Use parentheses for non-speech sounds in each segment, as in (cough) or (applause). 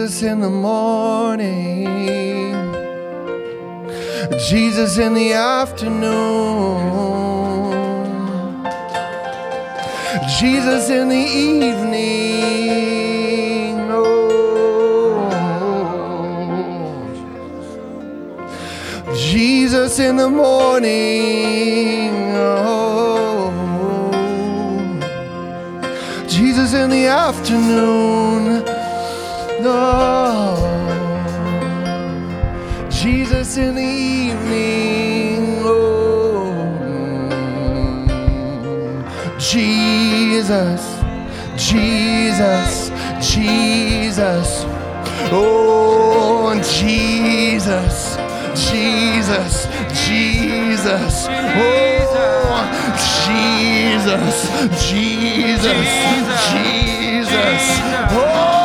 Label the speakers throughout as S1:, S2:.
S1: Jesus in the morning, Jesus in the afternoon, Jesus in the evening. Oh, Jesus in the morning. Oh, Jesus in the afternoon. No. Jesus in the evening. Oh. Jesus, Jesus, Jesus. Oh, Jesus, Jesus, Jesus. Oh, Jesus, Jesus, Jesus. Oh,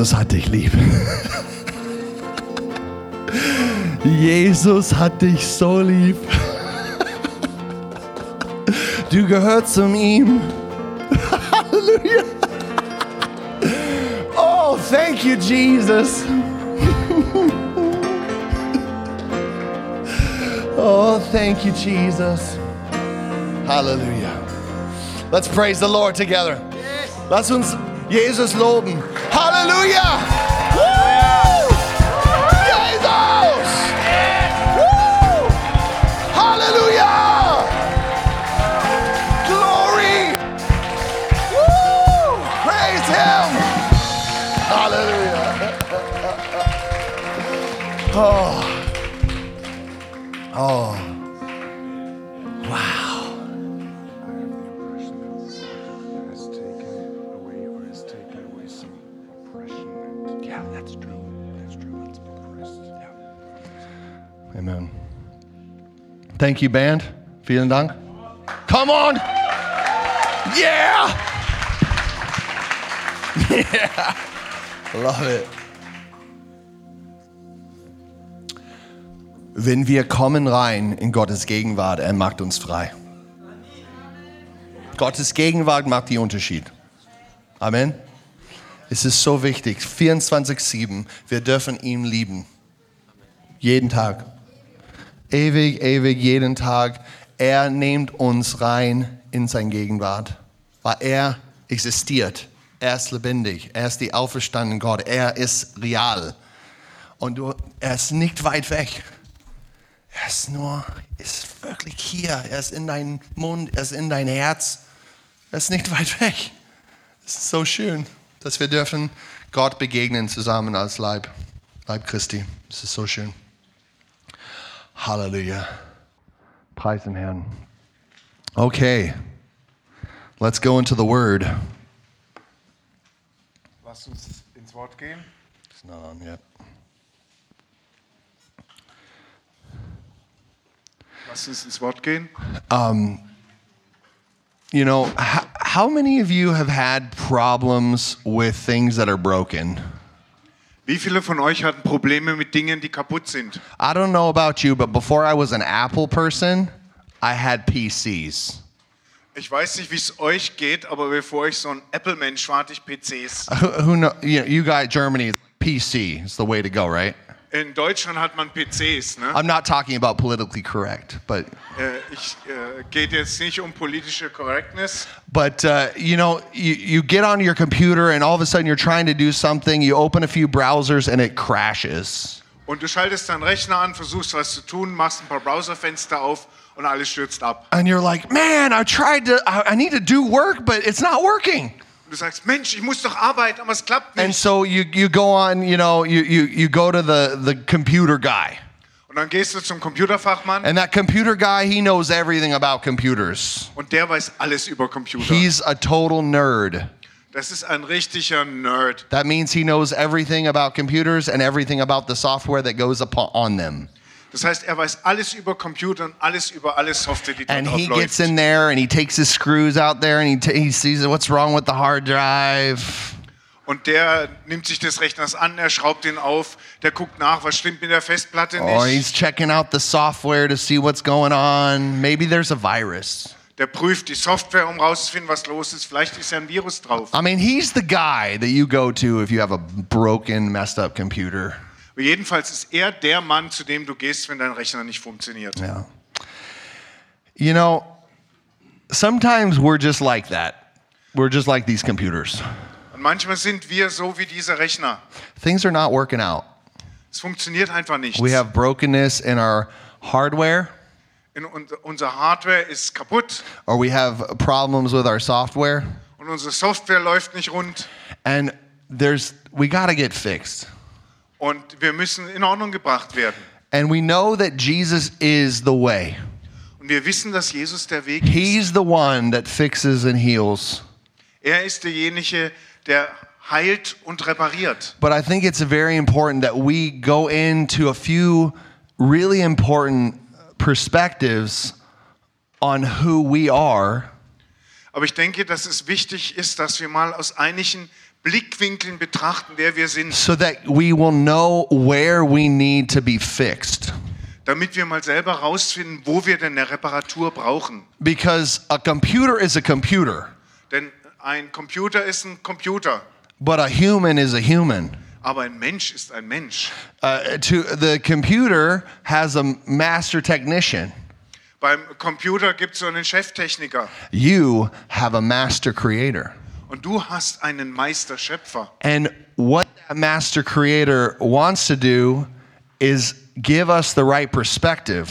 S1: Jesus hat dich lieb. Jesus hat dich so lieb. Du gehörst zu ihm. Halleluja. Oh, thank you, Jesus. Oh, thank you, Jesus. Hallelujah. Let's praise the Lord together. Lass uns Jesus loben. Halleluja. Woo! Jesus. Hallelujah. Glory. Praise Him. Hallelujah. (laughs) Oh. Oh. Thank you, band. Vielen Dank. Come on. Yeah. Yeah. (laughs) Love it. Wenn wir kommen rein in Gottes Gegenwart, er macht uns frei. Gottes Gegenwart macht den Unterschied. Amen. Es ist so wichtig. 24-7. Wir dürfen ihn lieben. Jeden Tag. Ewig, ewig, jeden Tag. Er nimmt uns rein in sein Gegenwart. Weil er existiert. Er ist lebendig. Er ist die auferstandene Gott. Er ist real. Und du, er ist nicht weit weg. Er ist nur, ist wirklich hier. Er ist in deinem Mund, er ist in dein Herz. Er ist nicht weit weg. Es ist so schön, dass wir dürfen Gott begegnen zusammen als Leib, Leib Christi. Es ist so schön. Halleluja. Preis dem Herrn. Okay. Let's go into the word.
S2: Lass uns ins Wort gehen.
S1: It's not on yet.
S2: Lass uns ins Wort gehen.
S1: Um, you know, h- how many of you have had problems with things that are broken?
S2: Wie viele von euch hatten Probleme mit Dingen, die kaputt sind?
S1: I don't know about you, but before I was an Apple person, I had PCs.
S2: Ich weiß nicht, wie es euch geht, aber bevor ich so ein Apple-Mensch war, hatte ich PCs.
S1: Who, who know? You, know, you guys, Germany, PC is the way to go, right?
S2: In Deutschland hat man PCs. Ne?
S1: I'm not talking about politically correct, but
S2: Äh, ich äh, geht jetzt nicht um politische Correctness,
S1: but uh, you know, you, you get on your computer and all of a sudden you're trying to do something. You open a few browsers and it crashes.
S2: und du schaltest deinen Rechner an, versuchst was zu tun, machst ein paar Browserfenster auf und alles stürzt ab.
S1: And you're like, man, I tried to, I, I need to do work, but it's not working.
S2: Und du sagst, Mensch, ich muss doch arbeiten, aber es klappt
S1: And
S2: nicht.
S1: so you, you go on, you know, you, you, you go to the, the computer guy.
S2: Und dann gehst du zum Computerfachmann
S1: And that computer guy, he knows everything about computers.
S2: und der weiß alles über Computer.
S1: He's a total nerd.
S2: Das ist ein richtiger Nerd.
S1: That means he knows everything about computers and everything about the software that goes upon on them.
S2: Das heißt, er weiß alles über Computer und alles über alle Software, die da
S1: And
S2: drauf
S1: he gets
S2: läuft.
S1: in there and he takes his screws out there and he, he sees what's wrong with the hard drive.
S2: Und der nimmt sich des Rechners an, er schraubt ihn auf, der guckt nach, was stimmt mit der Festplatte
S1: Or
S2: nicht.
S1: he's checking out the software to see what's going on. Maybe there's a virus.
S2: Der prüft die Software, um rauszufinden, was los ist. Vielleicht ist ja ein Virus drauf.
S1: I mean, he's the guy that you go to if you have a broken, messed up computer.
S2: Aber jedenfalls ist er der Mann, zu dem du gehst, wenn dein Rechner nicht funktioniert.
S1: Yeah. You know, sometimes we're just like that. We're just like these computers.
S2: Und manchmal sind wir so wie dieser Rechner.
S1: Things are not working out.
S2: Es funktioniert einfach nicht.
S1: We have brokenness in our hardware,
S2: In, unser Hardware ist kaputt
S1: or we have problems with our software,
S2: und unsere Software läuft nicht rund.
S1: and there's we got to get fixed.
S2: Und wir müssen in Ordnung gebracht werden.
S1: And we know that Jesus is the way.
S2: Und wir wissen, dass Jesus der Weg ist.
S1: He's the one that fixes and heals.
S2: Er ist derjenige, der heilt und repariert.
S1: But I think it's very important that we go into a few really important perspectives on who we are
S2: Aber ich denke, dass es wichtig ist, dass wir mal aus einigen Blickwinkeln betrachten, wer wir sind,
S1: so that we will know where we need to be fixed.
S2: damit wir mal selber rausfinden, wo wir denn eine Reparatur brauchen.
S1: Because a computer is a computer,
S2: Denn ein Computer ist ein Computer,
S1: but a human is a human.
S2: aber ein Mensch ist ein Mensch.
S1: Uh, to the computer has a master technician.
S2: Beim Computer gibt es so einen Cheftechniker
S1: You have a master creator.
S2: Und du hast einen Meisterschöpfer.
S1: And what that master creator wants to do is give us the right perspective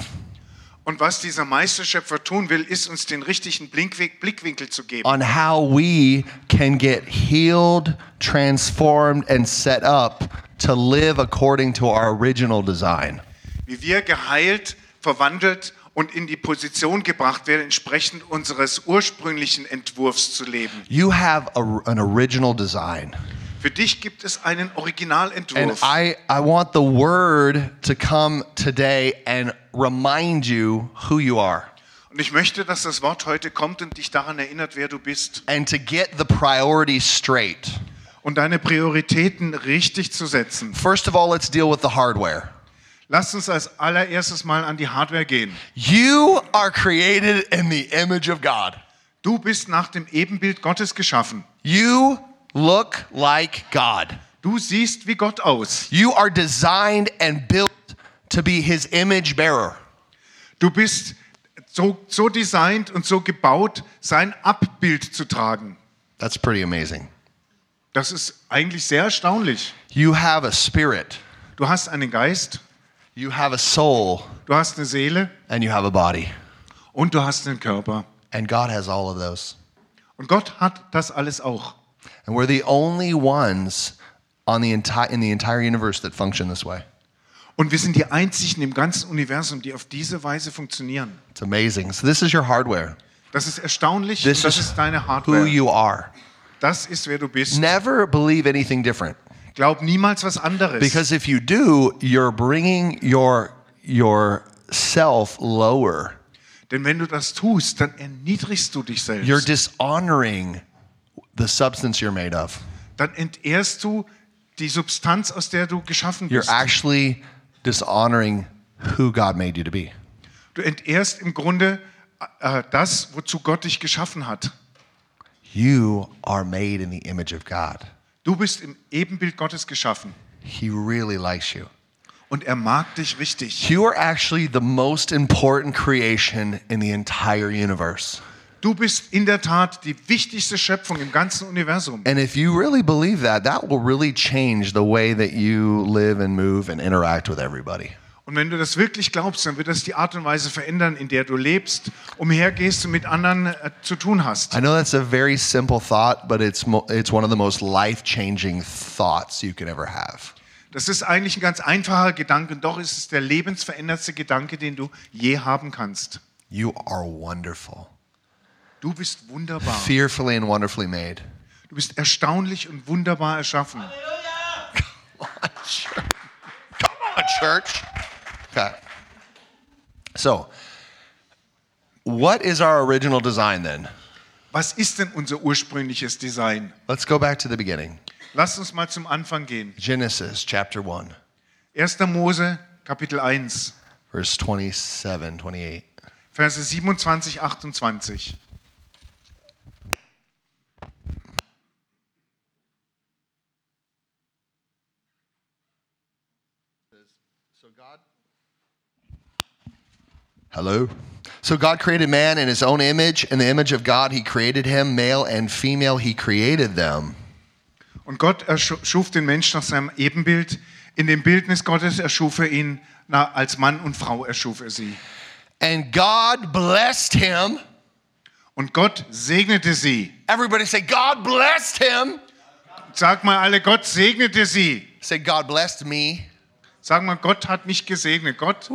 S2: Und was dieser Meisterschöpfer tun will, ist uns den richtigen Blinkweg- Blickwinkel zu geben.
S1: on how we can get healed, transformed, and set up to live according to our original design.
S2: Wie wir geheilt, verwandelt und in die Position gebracht werden, entsprechend unseres ursprünglichen Entwurfs zu leben.
S1: You have a, an original design.
S2: Für dich gibt es einen
S1: And
S2: Originalentwurf.
S1: I, I want the word to come today and remind you who you are
S2: Und ich möchte, dass das Wort heute kommt und dich daran erinnert, wer du bist.
S1: and to get the priorities straight.
S2: Und deine Prioritäten richtig zu setzen.
S1: First of all, let's deal with the hardware.
S2: Lass uns als allererstes mal an die Hardware gehen.
S1: You are created in the image of God.
S2: Du bist nach dem Ebenbild Gottes geschaffen.
S1: You look like God.
S2: Du siehst wie Gott aus.
S1: You are designed and built to be his image bearer.
S2: Du bist so, so designt und so gebaut, sein Abbild zu tragen.
S1: That's pretty amazing.
S2: Das ist eigentlich sehr erstaunlich.
S1: You have a spirit,
S2: Du hast einen Geist,
S1: you have a soul,
S2: du hast eine Seele
S1: and you have a body.
S2: und du hast einen Körper.
S1: And God has all of those.
S2: Und Gott hat das alles auch.
S1: And we're the only ones on the enti- in the entire universe that function this way.
S2: Und wir sind die einzigen im ganzen Universum, die auf diese Weise funktionieren.
S1: It's amazing. So this is your hardware.
S2: Das ist erstaunlich
S1: This
S2: das
S1: is
S2: ist deine
S1: who
S2: Hardware.
S1: you are.
S2: Das ist wer du bist.
S1: Never believe anything different.
S2: Glaub niemals was anderes.
S1: Because if you do, you're bringing your yourself lower.
S2: Denn wenn du das tust, dann erniedrigst du dich
S1: You're
S2: selbst.
S1: dishonoring the substance you're made of.
S2: Dann entehrst du die Substanz, aus der du geschaffen
S1: You're
S2: bist.
S1: actually dishonoring who God made you to be.
S2: Du entehrst im Grunde äh, das, wozu Gott dich geschaffen hat.
S1: You are made in the image of God.
S2: Du bist im Ebenbild Gottes geschaffen.
S1: He really likes you.
S2: und er mag dich richtig.
S1: You are actually the most important creation in the entire universe.
S2: Du bist in der Tat die wichtigste Schöpfung im ganzen Universum.
S1: And if you really believe that, that will really change the way that you live and move and interact with everybody.
S2: Und wenn du das wirklich glaubst, dann wird das die Art und Weise verändern, in der du lebst, umhergehst und mit anderen äh, zu tun hast.
S1: I know that's a very simple thought, but it's it's one of the most life-changing thoughts you can ever have.
S2: Das ist eigentlich ein ganz einfacher Gedanke, doch ist es der lebensverändernde Gedanke, den du je haben kannst.
S1: You are wonderful,
S2: Du bist wunderbar.
S1: fearfully and wonderfully made.
S2: Du bist erstaunlich und wunderbar erschaffen.
S1: Come on, church. Okay. So, what is our original design then?
S2: Was ist denn unser ursprüngliches Design?
S1: Let's go back to the beginning.
S2: Lass uns mal zum Anfang gehen.
S1: Genesis chapter 1,
S2: 1. Mose, Kapitel 1,
S1: verse 27, 28.
S2: Verse 27, 28.
S1: Hello? So God created man in his own image. In the image of God, he created him, male and female, he created them.
S2: Und Gott erschuf den Menschen nach seinem Ebenbild. In dem Bildnis Gottes erschuf er ihn, na, als Mann und Frau erschuf er sie.
S1: And God blessed him.
S2: Und Gott segnete sie.
S1: Everybody say, God blessed him.
S2: Sag mal alle, Gott segnete sie.
S1: Say, God blessed me.
S2: Sag mal, Gott hat mich gesegnet. Gott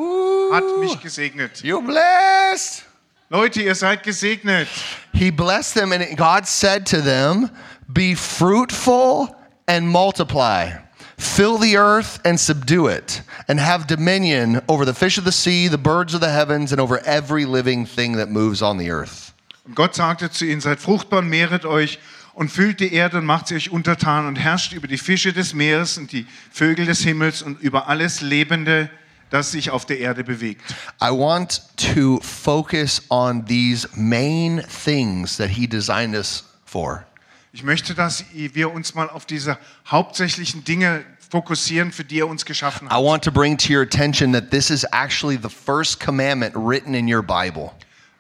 S2: hat mich gesegnet.
S1: You blessed.
S2: Leute, ihr seid gesegnet.
S1: He blessed them, and God said to them, Be fruitful and multiply. Fill the earth and subdue it, and have dominion over the fish of the sea, the birds of the heavens, and over every living thing that moves on the earth.
S2: Und Gott sagte zu ihnen, seid fruchtbar und mehret euch und füllt die Erde und macht sie euch untertan und herrscht über die Fische des Meeres und die Vögel des Himmels und über alles Lebende, das sich auf der Erde bewegt.
S1: I want to focus on these main things that He designed us for.
S2: Ich möchte, dass wir uns mal auf diese hauptsächlichen Dinge fokussieren, für die er uns geschaffen
S1: I
S2: hat.
S1: want to bring to your attention that this is actually the first commandment written in your Bible.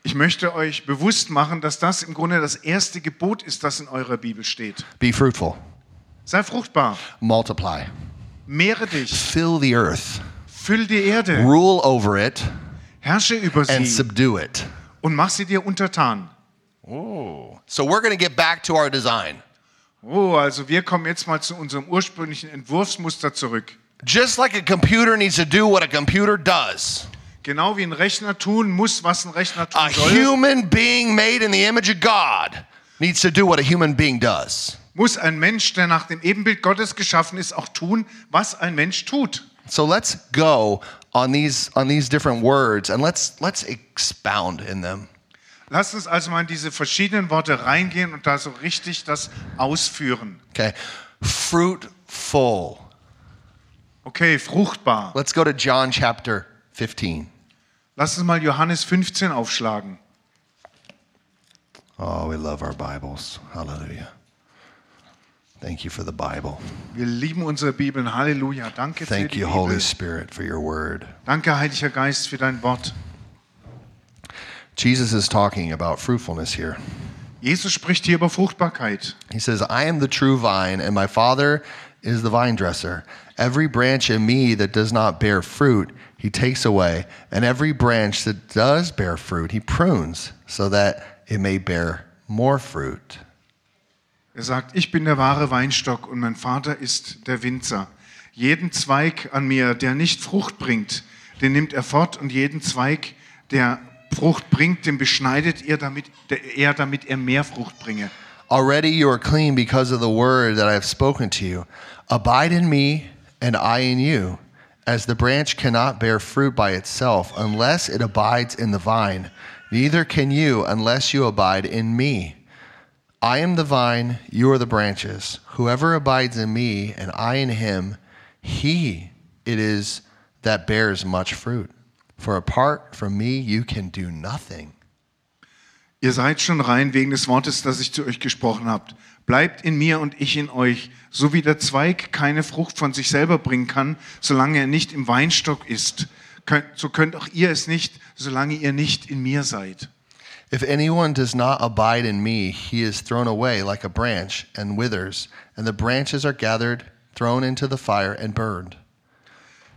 S2: Ich möchte euch bewusst machen, dass das im Grunde das erste Gebot ist, das in eurer Bibel steht.
S1: Be fruitful,
S2: Sei fruchtbar,
S1: multiply,
S2: mehre dich,
S1: fill the earth,
S2: füll die Erde,
S1: rule over it,
S2: herrsche über
S1: and
S2: sie
S1: subdue it.
S2: und mach sie dir untertan.
S1: So we're going to get back to our design.
S2: Oh, also wir kommen jetzt mal zu unserem ursprünglichen Entwurfsmuster zurück.
S1: Just like a computer needs to do what a computer does,
S2: Genau wie ein Rechner tun muss, was ein Rechner tun
S1: a
S2: soll,
S1: human being made in the image of God needs to do what a human being does.
S2: muss ein Mensch, der nach dem Ebenbild Gottes geschaffen ist, auch tun, was ein Mensch tut.
S1: So let's go on these on these different words and let's let's expound in them.
S2: Lasst uns also mal in diese verschiedenen Worte reingehen und da so richtig das ausführen.
S1: Okay. Fruitful.
S2: Okay, fruchtbar.
S1: Let's go to John chapter 15.
S2: Lasst uns mal Johannes 15 aufschlagen.
S1: Oh, we love our Bibles. Hallelujah. Thank you for the Bible.
S2: Wir lieben unsere Bibeln. Halleluja. Danke für
S1: Thank
S2: die
S1: you, Holy Spirit, for your word.
S2: Danke, Heiliger Geist, für dein Wort.
S1: Jesus is talking about fruitfulness here.
S2: Jesus spricht hier über Fruchtbarkeit.
S1: He says, I am the true vine, and my Father is the vine dresser. Every branch in me that does not bear fruit, he takes away. And every branch that does bear fruit, he prunes, so that it may bear more fruit.
S2: Er sagt, ich bin der wahre Weinstock und mein Vater ist der Winzer. Jeden Zweig an mir, der nicht Frucht bringt, den nimmt er fort und jeden Zweig, der Frucht bringt, den beschneidet er, damit er, damit er mehr Frucht bringe.
S1: Already you are clean because of the word that I have spoken to you. Abide in me, and I in you. As the branch cannot bear fruit by itself unless it abides in the vine, neither can you unless you abide in me. I am the vine, you are the branches. Whoever abides in me, and I in him, he it is that bears much fruit. For apart from me, you can do nothing.
S2: Ihr seid schon rein wegen des Wortes, das ich zu euch gesprochen habt. Bleibt in mir und ich in euch, so wie der Zweig keine Frucht von sich selber bringen kann, solange er nicht im Weinstock ist. So könnt auch ihr es nicht, solange ihr nicht in mir seid.
S1: If anyone does not abide in me, he is thrown away like a branch and withers, and the branches are gathered, thrown into the fire, and burned.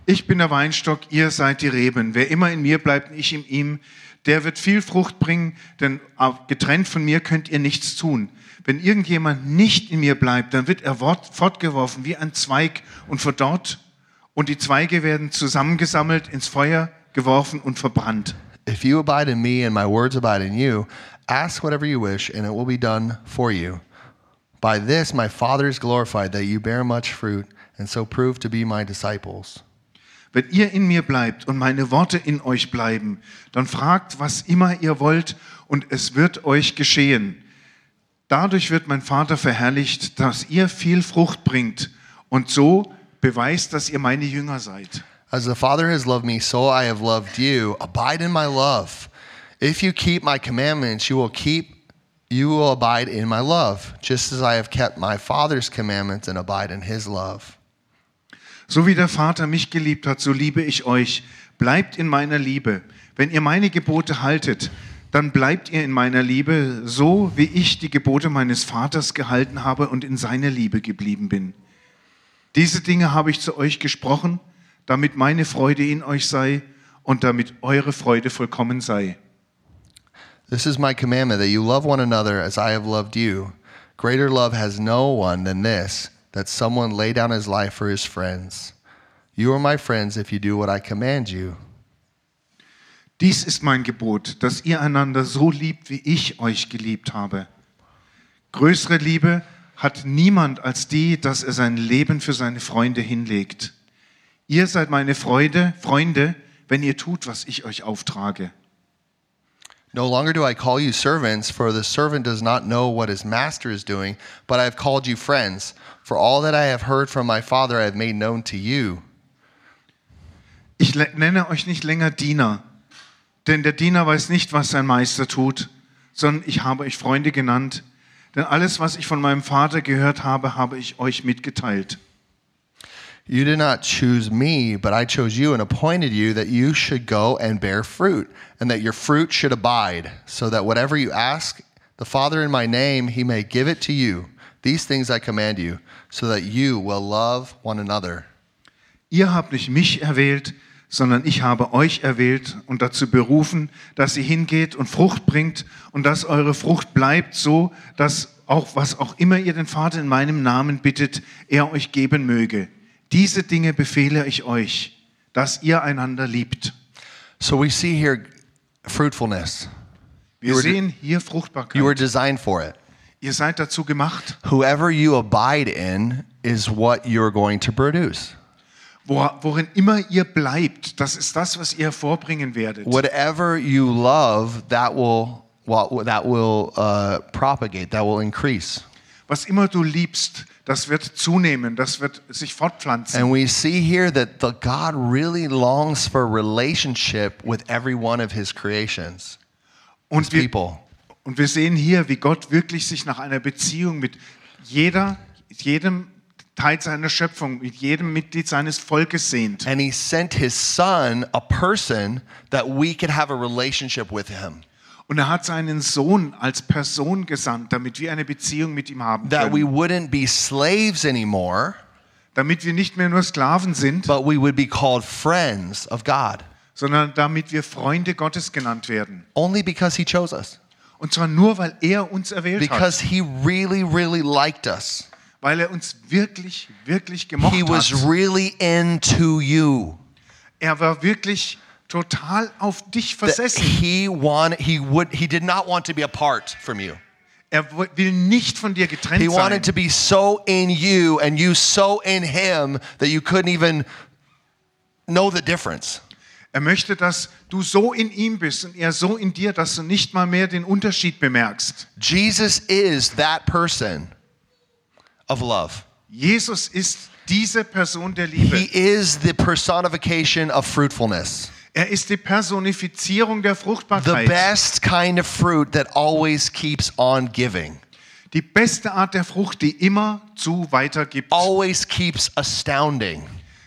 S2: Ich bin der Weinstock, ihr seid die Reben. Wer immer in mir bleibt ich in ihm, der wird viel Frucht bringen, denn getrennt von mir könnt ihr nichts tun. Wenn irgendjemand nicht in mir bleibt, dann wird er fortgeworfen wie ein Zweig und verdorrt und die Zweige werden zusammengesammelt, ins Feuer geworfen und verbrannt.
S1: If you abide in me and my words abide in you, ask whatever you wish, and it will be done for you. By this my Father is glorified, that you bear much fruit, and so prove to be my disciples.
S2: Wenn ihr in mir bleibt und meine Worte in euch bleiben, dann fragt, was immer ihr wollt, und es wird euch geschehen. Dadurch wird mein Vater verherrlicht, dass ihr viel Frucht bringt und so beweist, dass ihr meine Jünger seid.
S1: As the Father has loved me, so I have loved you. Abide in my love. If you keep my commandments, you will keep you will abide in my love, just as I have kept my Father's commandments and abide in his love.
S2: So wie der Vater mich geliebt hat, so liebe ich euch. Bleibt in meiner Liebe. Wenn ihr meine Gebote haltet, dann bleibt ihr in meiner Liebe, so wie ich die Gebote meines Vaters gehalten habe und in seiner Liebe geblieben bin. Diese Dinge habe ich zu euch gesprochen, damit meine Freude in euch sei und damit eure Freude vollkommen sei.
S1: This is my commandment that you love one another as I have loved you. Greater love has no one than this, that someone lay down his life for his friends. You are my friends if you do what I command you.
S2: Dies ist mein Gebot, dass ihr einander so liebt, wie ich euch geliebt habe. Größere Liebe hat niemand als die, dass er sein Leben für seine Freunde hinlegt. Ihr seid meine Freude, Freunde, wenn ihr tut, was ich euch auftrage.
S1: No longer do I call you servants, for the servant does not know what his master is doing, but I have called you friends. For all that I have heard from my Father I have made known to you.
S2: Ich nenne euch nicht länger Diener, denn der Diener weiß nicht, was sein Meister tut, sondern ich habe euch Freunde genannt, denn alles, was ich von meinem Vater gehört habe, habe ich euch mitgeteilt.
S1: You did not choose me, but I chose you and appointed you that you should go and bear fruit, and that your fruit should abide, so that whatever you ask the Father in my name, he may give it to you. These things I command you, so that you will love one another.
S2: Ihr habt nicht mich erwählt, sondern ich habe euch erwählt und dazu berufen, dass ihr hingeht und Frucht bringt und dass eure Frucht bleibt, so dass auch was auch immer ihr den Vater in meinem Namen bittet, er euch geben möge. Diese Dinge befehle ich euch, dass ihr einander liebt.
S1: So we see here fruitfulness.
S2: Wir
S1: You
S2: sehen hier
S1: You were
S2: Fruchtbarkeit.
S1: designed for it.
S2: Ihr seid dazu gemacht.
S1: Whoever you abide in is what you're going to produce.
S2: Wo- Worin immer ihr bleibt, das ist das, was ihr hervorbringen werdet.
S1: Whatever you love, that will that will uh, propagate, that will increase.
S2: Was immer du liebst, das wird zunehmen, das wird sich fortpflanzen.
S1: And we see here that the God really longs for relationship with every one of his creations, his
S2: Und wir,
S1: people.
S2: und wir sehen hier, wie Gott wirklich sich nach einer Beziehung mit jeder, jedem Teil seiner Schöpfung, mit jedem Mitglied seines Volkes sehnt.
S1: And he sent his son, a person that we could have a relationship with him,
S2: Und er hat seinen Sohn als Person gesandt, damit wir eine Beziehung mit ihm haben
S1: that we
S2: können.
S1: wouldn't be slaves anymore,
S2: Damit wir nicht mehr nur Sklaven sind,
S1: but we would be called friends of God,
S2: sondern damit wir Freunde Gottes genannt werden.
S1: only because he chose us,
S2: Und zwar nur, weil er uns erwählt hat.
S1: because he really, really liked us.
S2: Weil er uns wirklich, wirklich gemocht
S1: He was
S2: hat.
S1: really into you.
S2: Er war wirklich total auf dich versessen.
S1: he wanted, he would, he did not want to be apart from you.
S2: Er will nicht von dir getrennt
S1: He
S2: sein.
S1: wanted to be so in you and you so in him that you couldn't even know the difference.
S2: Er möchte, dass du so in ihm bist und er so in dir, dass du nicht mal mehr den Unterschied bemerkst.
S1: Jesus is that person of love.
S2: Jesus ist diese Person der
S1: He
S2: Liebe.
S1: is the personification of fruitfulness.
S2: Er ist die Personifizierung der
S1: The
S2: Fruchtbarkeit.
S1: best kind of fruit that always keeps on giving,
S2: Die beste Art der Frucht, die immer zu weitergibt,
S1: always keeps astounding,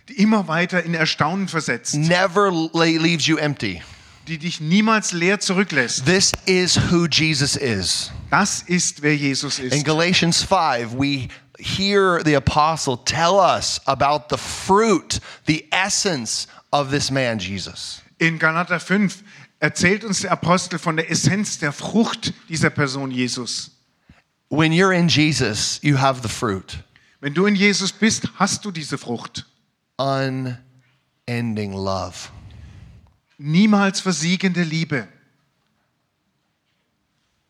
S2: die immer weiter in Erstaunen versetzt,
S1: never la- leaves you empty.
S2: die dich niemals leer zurücklässt.
S1: This is who Jesus is.
S2: Das ist, wer Jesus
S1: In
S2: ist.
S1: Galatians 5, we hear the apostle tell us about the fruit, the essence of this man, Jesus.
S2: In Galater 5 erzählt uns der Apostel von der Essenz der Frucht dieser Person Jesus.
S1: When you're in Jesus, you have the fruit
S2: Wenn du in Jesus bist, hast du diese Frucht.
S1: unending love.
S2: Niemals versiegende Liebe.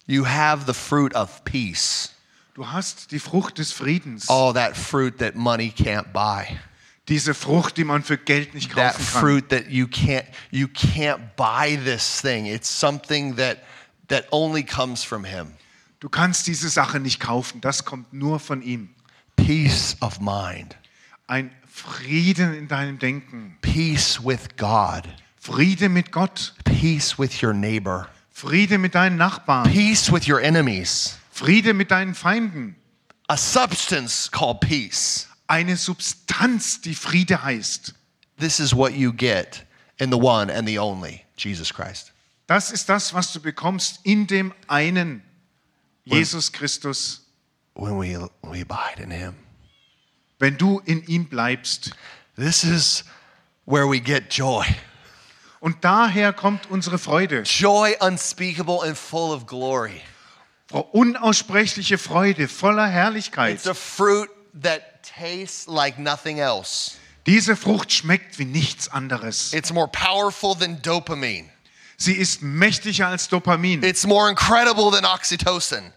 S1: You have the fruit of peace.
S2: Du hast die Frucht des Friedens.
S1: Oh, that fruit that money can't buy.
S2: Diese Frucht, die man für Geld nicht
S1: That
S2: kaufen kann.
S1: fruit that you can't you can't buy this thing. It's something that that only comes from him.
S2: Du kannst diese Sache nicht kaufen. Das kommt nur von ihm.
S1: Peace of mind.
S2: Ein Frieden in deinem Denken.
S1: Peace with God.
S2: Friede mit Gott.
S1: Peace with your neighbor.
S2: Friede mit deinen Nachbarn.
S1: Peace with your enemies.
S2: Friede mit deinen Feinden.
S1: A substance called peace.
S2: Eine Substanz, die Friede heißt.
S1: This is what you get in the one and the only, Jesus Christ.
S2: Das ist das, was du bekommst in dem einen Jesus Christus,
S1: When we we abide in him.
S2: wenn du in ihm bleibst.
S1: This is where we get joy.
S2: Und daher kommt unsere Freude.
S1: Joy unspeakable and full of glory.
S2: Unaussprechliche Freude, voller Herrlichkeit.
S1: It's a fruit that tastes like nothing else.
S2: Diese Frucht schmeckt wie nichts anderes.
S1: It's more powerful than dopamine.
S2: Sie ist mächtiger als Dopamin.
S1: It's more incredible than oxytocin.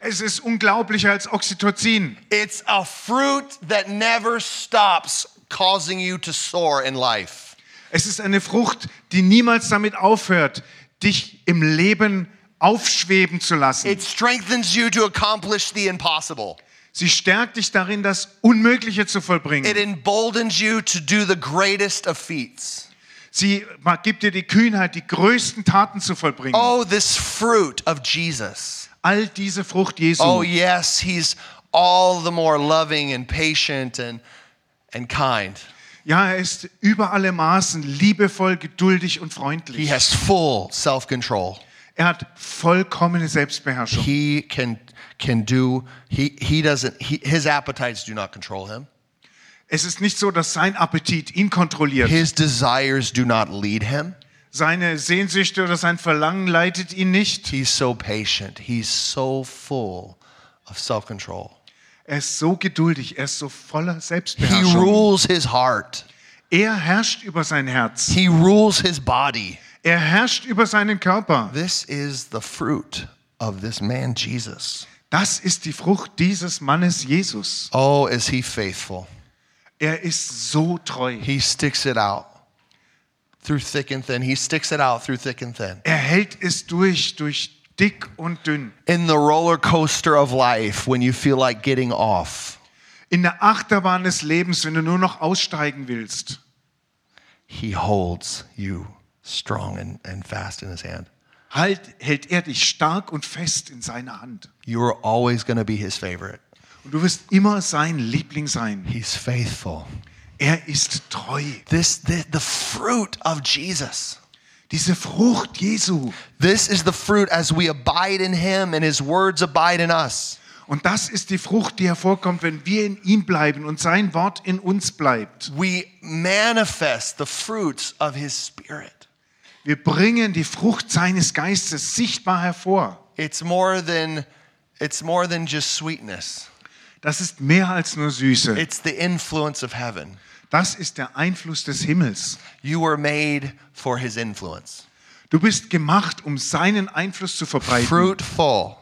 S2: Es ist unglaublicher als Oxytocin.
S1: It's a fruit that never stops causing you to soar in life.
S2: Es ist eine Frucht, die niemals damit aufhört, dich im Leben aufschweben zu lassen.
S1: It strengthens you to accomplish the impossible.
S2: Sie stärkt dich darin, das Unmögliche zu
S1: It
S2: vollbringen.
S1: emboldens you to do the greatest of feats.
S2: Sie gibt dir die Kühnheit, die größten Taten zu vollbringen.
S1: Oh, this fruit of Jesus.
S2: All diese Frucht Jesu.
S1: Oh, yes, he's all the more loving and patient and, and kind.
S2: Ja, er ist über alle Maßen liebevoll, geduldig und
S1: He
S2: freundlich.
S1: has full self control.
S2: Er hat vollkommene Selbstbeherrschung.
S1: He can, can do, he, he doesn't, he, his appetites do not control him.
S2: Es ist nicht so, dass sein Appetit ihn kontrolliert.
S1: His desires do not lead him.
S2: Seine Sehnsüchte oder sein Verlangen leitet ihn nicht.
S1: He's so patient. He's so full of self control.
S2: Er ist so geduldig, er ist so voller
S1: He
S2: Selbstbeherrschung.
S1: rules his heart,
S2: Er herrscht über sein Herz.
S1: he rules his body.
S2: Er herrscht über seinen Körper.
S1: This is the fruit of this man, Jesus.
S2: Das ist die Frucht dieses Mannes Jesus.
S1: Oh, is he faithful?
S2: Er ist so treu.
S1: He sticks it out through thick and thin. He sticks it out through thick and thin.
S2: Er hält es durch, durch dick und dünn.
S1: In the roller coaster of life, when you feel like getting off,
S2: In der Achterbahn des Lebens, wenn du nur noch aussteigen willst.
S1: he holds you strong and, and fast in his hand.
S2: Halt, hält er dich stark und fest in seiner Hand.
S1: You are always going to be his favorite.
S2: Und du wirst immer sein Liebling sein.
S1: He's faithful.
S2: Er ist treu.
S1: This, the, the fruit of Jesus.
S2: Diese Frucht Jesu.
S1: This is the fruit as we abide in him and his words abide in us.
S2: Und das ist die Frucht, die hervorkommt, wenn wir in ihm bleiben und sein Wort in uns bleibt.
S1: We manifest the fruits of his spirit.
S2: Wir bringen die Frucht seines Geistes sichtbar hervor.
S1: It's more than it's more than just sweetness.
S2: Das ist mehr als nur Süße.
S1: It's the influence of heaven.
S2: Das ist der Einfluss des Himmels.
S1: You were made for his influence.
S2: Du bist gemacht, um seinen Einfluss zu verbreiten.
S1: Fruitful.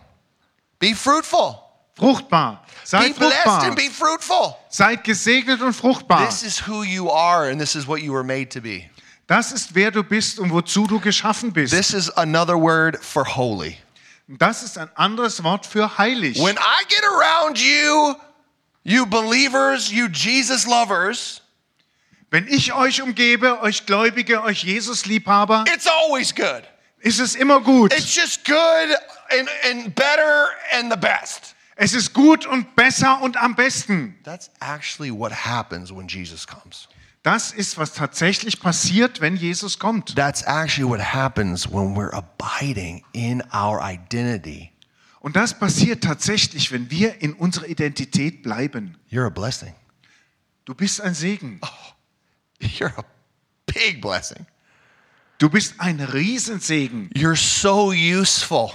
S1: Be fruitful.
S2: Fruchtbar.
S1: Be
S2: Seid
S1: blessed
S2: fruchtbar.
S1: and be fruitful.
S2: Seid gesegnet und fruchtbar.
S1: This is who you are and this is what you were made to be.
S2: Das ist wer du bist und wozu du geschaffen bist.
S1: This is another word for holy.
S2: Das ist ein anderes Wort für heilig.
S1: When I get around you, you believers, you Jesus lovers,
S2: Wenn ich euch umgebe, euch Gläubige, euch Jesus-Liebhaber,
S1: it's always good.
S2: ist es immer gut.
S1: It's just good and, and better and the best.
S2: Es ist gut und besser und am besten.
S1: That's actually what happens when Jesus comes.
S2: Das ist, was tatsächlich passiert, wenn Jesus kommt.
S1: That's actually what happens when we're abiding in our identity.
S2: Und das passiert tatsächlich, wenn wir in unserer Identität bleiben.
S1: You're a blessing.
S2: Du bist ein Segen. (laughs)
S1: You're a big blessing.
S2: Du bist ein Riesensegen.
S1: You're so useful.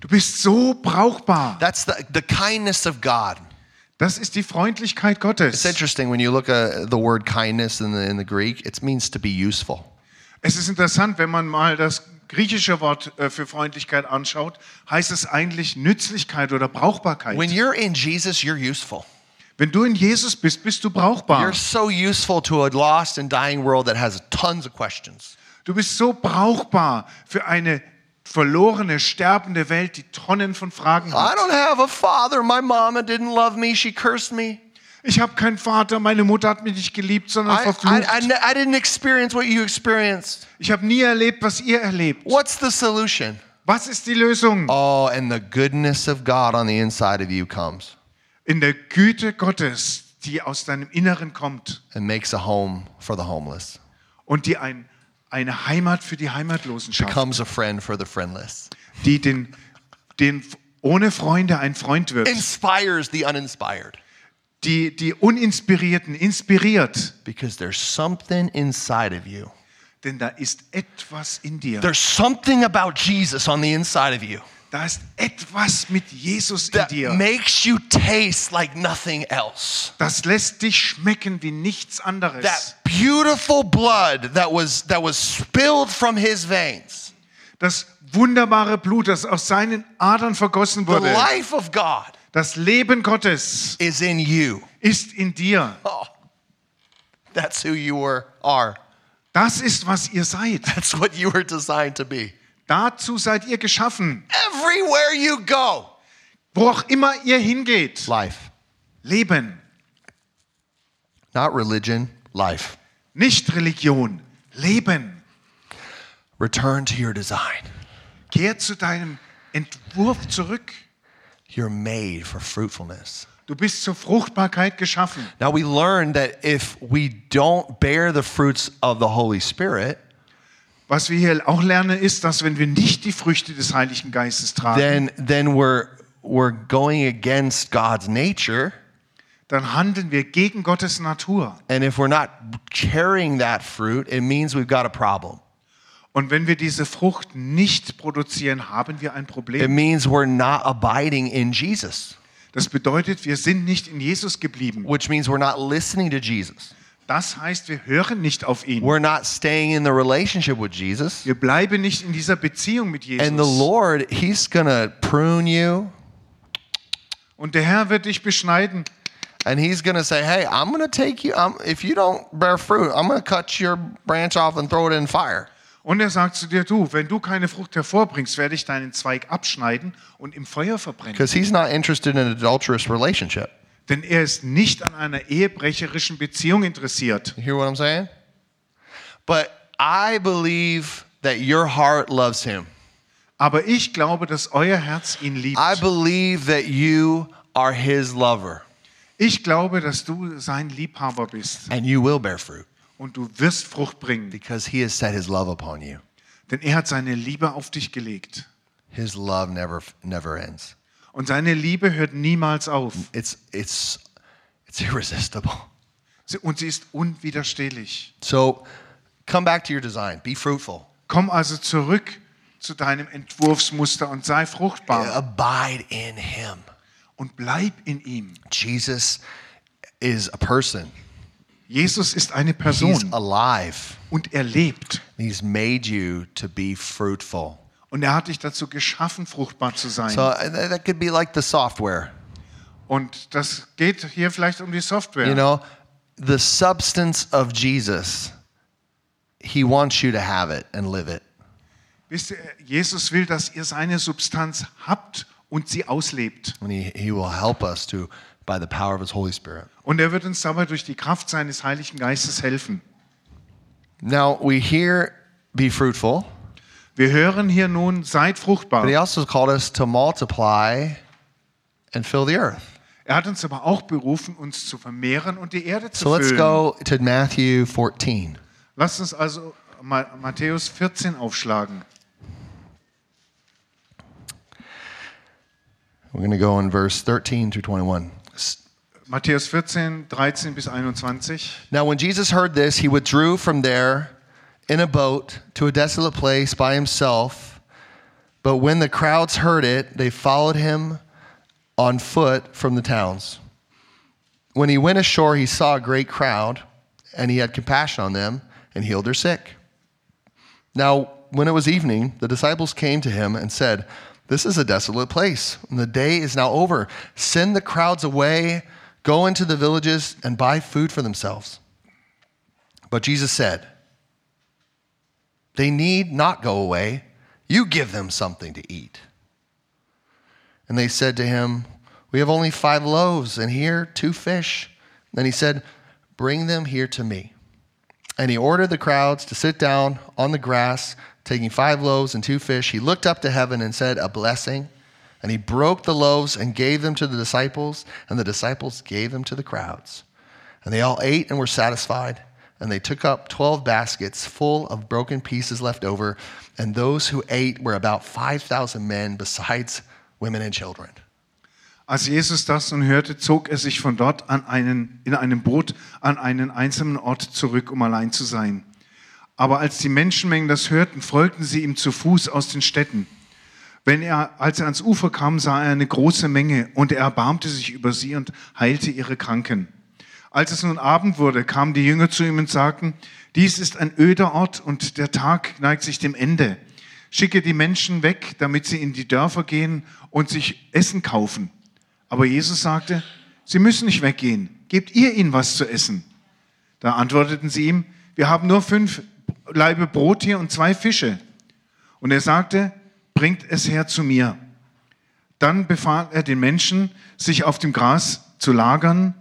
S2: Du bist so brauchbar.
S1: That's the, the kindness of God.
S2: Das ist die Freundlichkeit
S1: It's
S2: Gottes.
S1: interesting when you look at the word kindness in the, in the Greek, it means to be useful.
S2: Es ist interessant, wenn man mal das griechische Wort äh, für Freundlichkeit anschaut, heißt es eigentlich Nützlichkeit oder Brauchbarkeit.
S1: When you're in Jesus, you're useful.
S2: Wenn du in Jesus bist, bist du brauchbar.
S1: You're so useful to a lost and dying world that has tons of questions.
S2: Du bist so brauchbar für eine verlorene, sterbende Welt, die Tonnen von Fragen
S1: I
S2: hat.
S1: don't have a father. My mama didn't love me. She cursed me.
S2: Ich habe keinen Vater, meine Mutter hat mich nicht geliebt, sondern
S1: I, I,
S2: verflucht.
S1: I, ne- I didn't experience what you experienced.
S2: Ich habe nie erlebt, was ihr erlebt.
S1: What's the solution?
S2: Was ist die Lösung?
S1: Oh, and the goodness of God on the inside of you comes
S2: In der Güte Gottes, die aus deinem Inneren kommt
S1: and makes a home for the homeless,
S2: und die ein, eine Heimat für die Heimatlosen schafft,
S1: becomes a friend for the friendless,
S2: die den, den ohne Freunde ein Freund wird,
S1: inspires the uninspired.
S2: die die Uninspirierten inspiriert,
S1: Because there's something inside of you.
S2: denn da ist etwas in dir.
S1: There's something about Jesus on the inside of you
S2: Da ist etwas mit Jesus in dir.
S1: makes you taste like nothing else.
S2: Das lässt dich schmecken wie nichts anderes.
S1: That beautiful blood that was that was spilled from his veins.
S2: Das wunderbare Blut, das aus seinen Adern vergossen
S1: The
S2: wurde.
S1: life of God
S2: Das Leben Gottes
S1: is in you.
S2: ist in dir.
S1: Oh, that's who you are.
S2: Das ist, was ihr seid.
S1: That's what you were designed to be.
S2: Dazu seid ihr geschaffen.
S1: Everywhere you go,
S2: Wo auch immer ihr hingeht.
S1: life.
S2: Leben.
S1: Not religion, life.
S2: Nicht Religion. Leben.
S1: Return to your design.
S2: Kehr zu deinem Entwurf zurück.
S1: You're made for fruitfulness.
S2: Du bist zur Fruchtbarkeit geschaffen.
S1: Now we learn that if we don't bear the fruits of the Holy Spirit,
S2: Was wir hier auch lernen, ist, dass wenn wir nicht die Früchte des Heiligen Geistes tragen,
S1: then then we're we're going against God's nature.
S2: dann handeln wir gegen Gottes Natur.
S1: And if we're not carrying that fruit, it means we've got a problem.
S2: Und wenn wir diese Frucht nicht produzieren, haben wir ein
S1: It
S2: Problem.
S1: means we're not abiding in Jesus,
S2: Das bedeutet, wir sind nicht in Jesus geblieben.
S1: which means we're not listening to Jesus.
S2: Das heißt, wir hören nicht auf ihn.
S1: We're not staying in the relationship with Jesus.
S2: Wir bleiben nicht in dieser Beziehung mit Jesus.
S1: And the Lord, He's gonna prune you
S2: Und der Herr wird dich beschneiden.
S1: and He's gonna say, Hey, I'm gonna take you. I'm, if you don't bear fruit, I'm gonna cut your branch off and throw it in fire.
S2: Und er sagt zu dir, du, wenn du keine Frucht hervorbringst, werde ich deinen Zweig abschneiden und im Feuer verbrennen.
S1: Because He's not interested in an adulterous relationship.
S2: Denn er ist nicht an einer ehebrecherischen Beziehung interessiert.
S1: You hear what I'm saying? But I believe that your heart loves Him.
S2: Aber ich glaube, dass euer Herz ihn liebt.
S1: I believe that you are His lover
S2: Ich glaube, dass du sein Liebhaber bist
S1: and you will bear fruit
S2: und du wirst Frucht bringen.
S1: because He has set His love upon you.
S2: Denn er hat seine Liebe auf dich gelegt.
S1: His love never never ends.
S2: Und seine Liebe hört niemals auf.
S1: It's it's it's irresistible.
S2: Und sie ist unwiderstehlich.
S1: So come back to your design. Be fruitful.
S2: Komm also zurück zu deinem Entwurfsmuster und sei fruchtbar
S1: Abide in Him.
S2: und bleib in ihm.
S1: Jesus is a person.
S2: Jesus ist eine
S1: He's
S2: Person
S1: alive.
S2: und er lebt.
S1: He's made you to be fruitful.
S2: Und er hat dich dazu geschaffen, fruchtbar zu sein.
S1: So uh, that that could be like the software.
S2: Und das geht hier vielleicht um die Software.
S1: You know, the substance of Jesus. He wants you to have it and live it.
S2: Wisst ihr, Jesus will, dass ihr seine Substanz habt und sie auslebt.
S1: And he, he will help us to by the power of his Holy Spirit.
S2: Und er wird uns dabei durch die Kraft seines Heiligen Geistes helfen.
S1: Now, we hear be fruitful,
S2: Wir hören hier nun, seid fruchtbar.
S1: but he also called us to multiply and fill the earth.
S2: Er hat uns aber auch berufen, uns zu vermehren und die Erde zu
S1: So let's
S2: füllen.
S1: go to Matthew 14.
S2: Lasst uns also Ma- Matthäus 14 aufschlagen.
S1: We're going to go in verse 13 through 21.
S2: Matthäus 14, 13 bis 21.
S1: Now, when Jesus heard this, he withdrew from there in a boat to a desolate place by himself. But when the crowds heard it, they followed him on foot from the towns. When he went ashore, he saw a great crowd, and he had compassion on them and healed their sick. Now, when it was evening, the disciples came to him and said, This is a desolate place, and the day is now over. Send the crowds away, go into the villages, and buy food for themselves. But Jesus said, They need not go away. You give them something to eat. And they said to him, We have only five loaves, and here two fish. Then he said, Bring them here to me. And he ordered the crowds to sit down on the grass, taking five loaves and two fish. He looked up to heaven and said, A blessing. And he broke the loaves and gave them to the disciples, and the disciples gave them to the crowds. And they all ate and were satisfied. And they took up 12 baskets full of broken pieces left over. And those who ate were about 5,000 men, besides women and children.
S2: Als Jesus das nun hörte, zog er sich von dort an einen, in einem Boot an einen einsamen Ort zurück, um allein zu sein. Aber als die Menschenmengen das hörten, folgten sie ihm zu Fuß aus den Städten. Wenn er, als er ans Ufer kam, sah er eine große Menge und er erbarmte sich über sie und heilte ihre Kranken. Als es nun Abend wurde, kamen die Jünger zu ihm und sagten, dies ist ein öder Ort und der Tag neigt sich dem Ende. Schicke die Menschen weg, damit sie in die Dörfer gehen und sich Essen kaufen. Aber Jesus sagte, sie müssen nicht weggehen. Gebt ihr ihnen was zu essen. Da antworteten sie ihm, wir haben nur fünf Laibe Brot hier und zwei Fische. Und er sagte, bringt es her zu mir. Dann befahl er den Menschen, sich auf dem Gras zu lagern,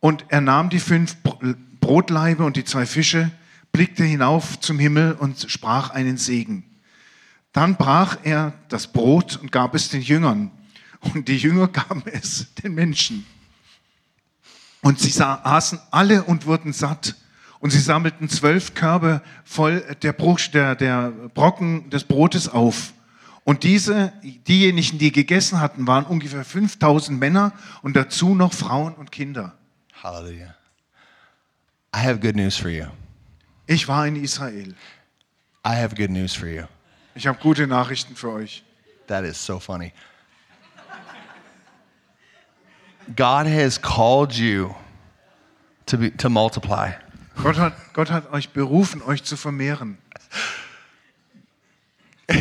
S2: und er nahm die fünf Br- Brotlaibe und die zwei Fische, blickte hinauf zum Himmel und sprach einen Segen. Dann brach er das Brot und gab es den Jüngern, und die Jünger (laughs) gaben es den Menschen. Und sie aßen alle und wurden satt. Und sie sammelten zwölf Körbe voll der, Bruch, der, der Brocken des Brotes auf. Und diese, diejenigen, die gegessen hatten, waren ungefähr 5000 Männer und dazu noch Frauen und Kinder.
S1: Hallelujah. I have good news for you.
S2: Ich war in Israel.
S1: I have good news for you.
S2: Ich habe gute Nachrichten für euch.
S1: That is so funny. God has called you to, be, to multiply.
S2: Gott hat, Gott hat euch berufen, euch zu vermehren. (laughs)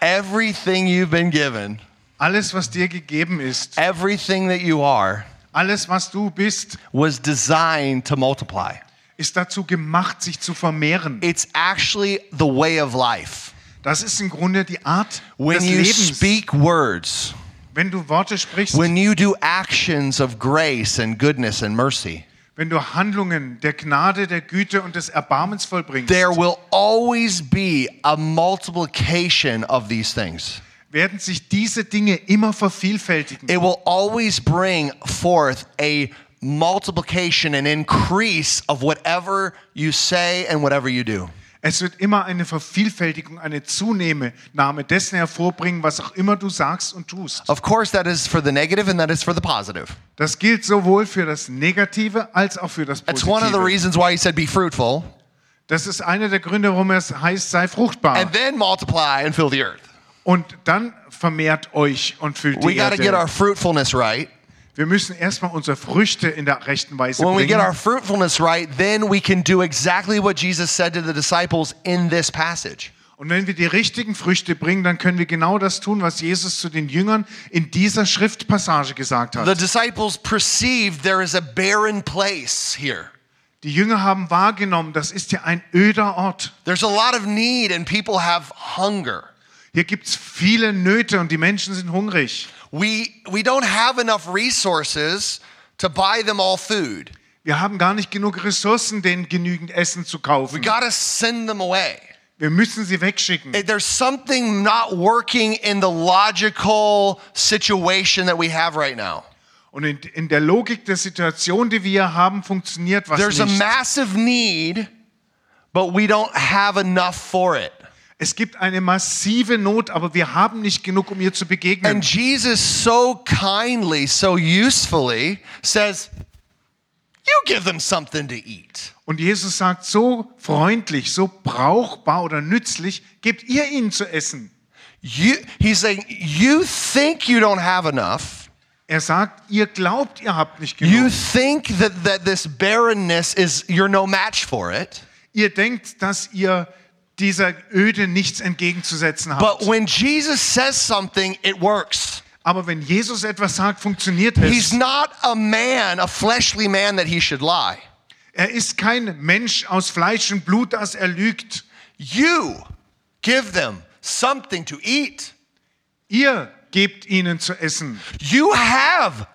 S1: Everything you've been given,
S2: Alles, was dir gegeben ist,
S1: everything that you are,
S2: alles, was du bist,
S1: was designed to multiply.
S2: ist dazu gemacht, sich zu vermehren.
S1: It's actually the way of life.
S2: Das ist im Grunde die Art
S1: When
S2: des
S1: you
S2: Lebens.
S1: speak words,
S2: Wenn du Worte sprichst,
S1: when you do actions of grace and goodness and mercy,
S2: wenn du Handlungen der Gnade, der Güte und des Erbarmens vollbringst,
S1: there will always be a multiplication of these things.
S2: Werden sich diese Dinge immer vervielfältigen.
S1: It will always bring forth a multiplication and increase of whatever you say and whatever you do.
S2: Es wird immer eine Vervielfältigung, eine Zunahme dessen hervorbringen, was auch immer du sagst und tust.
S1: Of course, that is for the negative and that is for the positive.
S2: Das gilt sowohl für das Negative als auch für das
S1: That's one of the
S2: Positive.
S1: reasons why he said, Be fruitful
S2: Das ist einer der Gründe, warum es heißt, sei fruchtbar.
S1: and then multiply and fill the earth.
S2: Und dann vermehrt euch und füllt
S1: We
S2: die
S1: got to get our fruitfulness right.
S2: Wir müssen erstmal unsere Früchte in der rechten Weise
S1: When we get
S2: bringen.
S1: our fruitfulness right, then we can do exactly what Jesus said to the disciples in this passage.
S2: Und wenn wir die richtigen Früchte bringen, dann können wir genau das tun, was Jesus zu den Jüngern in dieser Schriftpassage gesagt
S1: The
S2: hat.
S1: disciples perceived there is a barren place here.
S2: Die Jünger haben wahrgenommen, das ist ja ein öder Ort.
S1: There's a lot of need and people have hunger.
S2: Hier gibt es viele Nöte und die Menschen sind hungrig.
S1: we we don't have enough resources to buy them all food.
S2: Wir haben gar nicht genug Ressourcen, denen genügend Essen zu
S1: We
S2: kaufen.
S1: got to send them away.
S2: Wir müssen sie wegschicken.
S1: There's something not working in the logical situation that we have right now.
S2: Und in, in der Logik der Situation, die wir haben, funktioniert was
S1: There's a
S2: nicht.
S1: massive need, but we don't have enough for it.
S2: Es gibt eine massive Not, aber wir haben nicht genug, um ihr zu begegnen.
S1: And Jesus so kindly, so usefully says, You give them something to eat.
S2: Und Jesus sagt so freundlich, so brauchbar oder nützlich, gebt ihr ihnen zu essen.
S1: You, he's saying, You think you don't have enough.
S2: Er sagt, ihr glaubt, ihr habt nicht
S1: You
S2: genug.
S1: think that, that this barrenness is, you're no match for it.
S2: Ihr denkt, dass ihr dieser Öde nichts entgegenzusetzen habt.
S1: But when Jesus says something, it works.
S2: Aber wenn Jesus etwas sagt, funktioniert
S1: He's
S2: es.
S1: not a man, a fleshly man that he should lie.
S2: Er ist kein Mensch aus Fleisch und Blut, dass er lügt.
S1: You give them something to eat.
S2: Ihr gebt ihnen zu essen.
S1: You have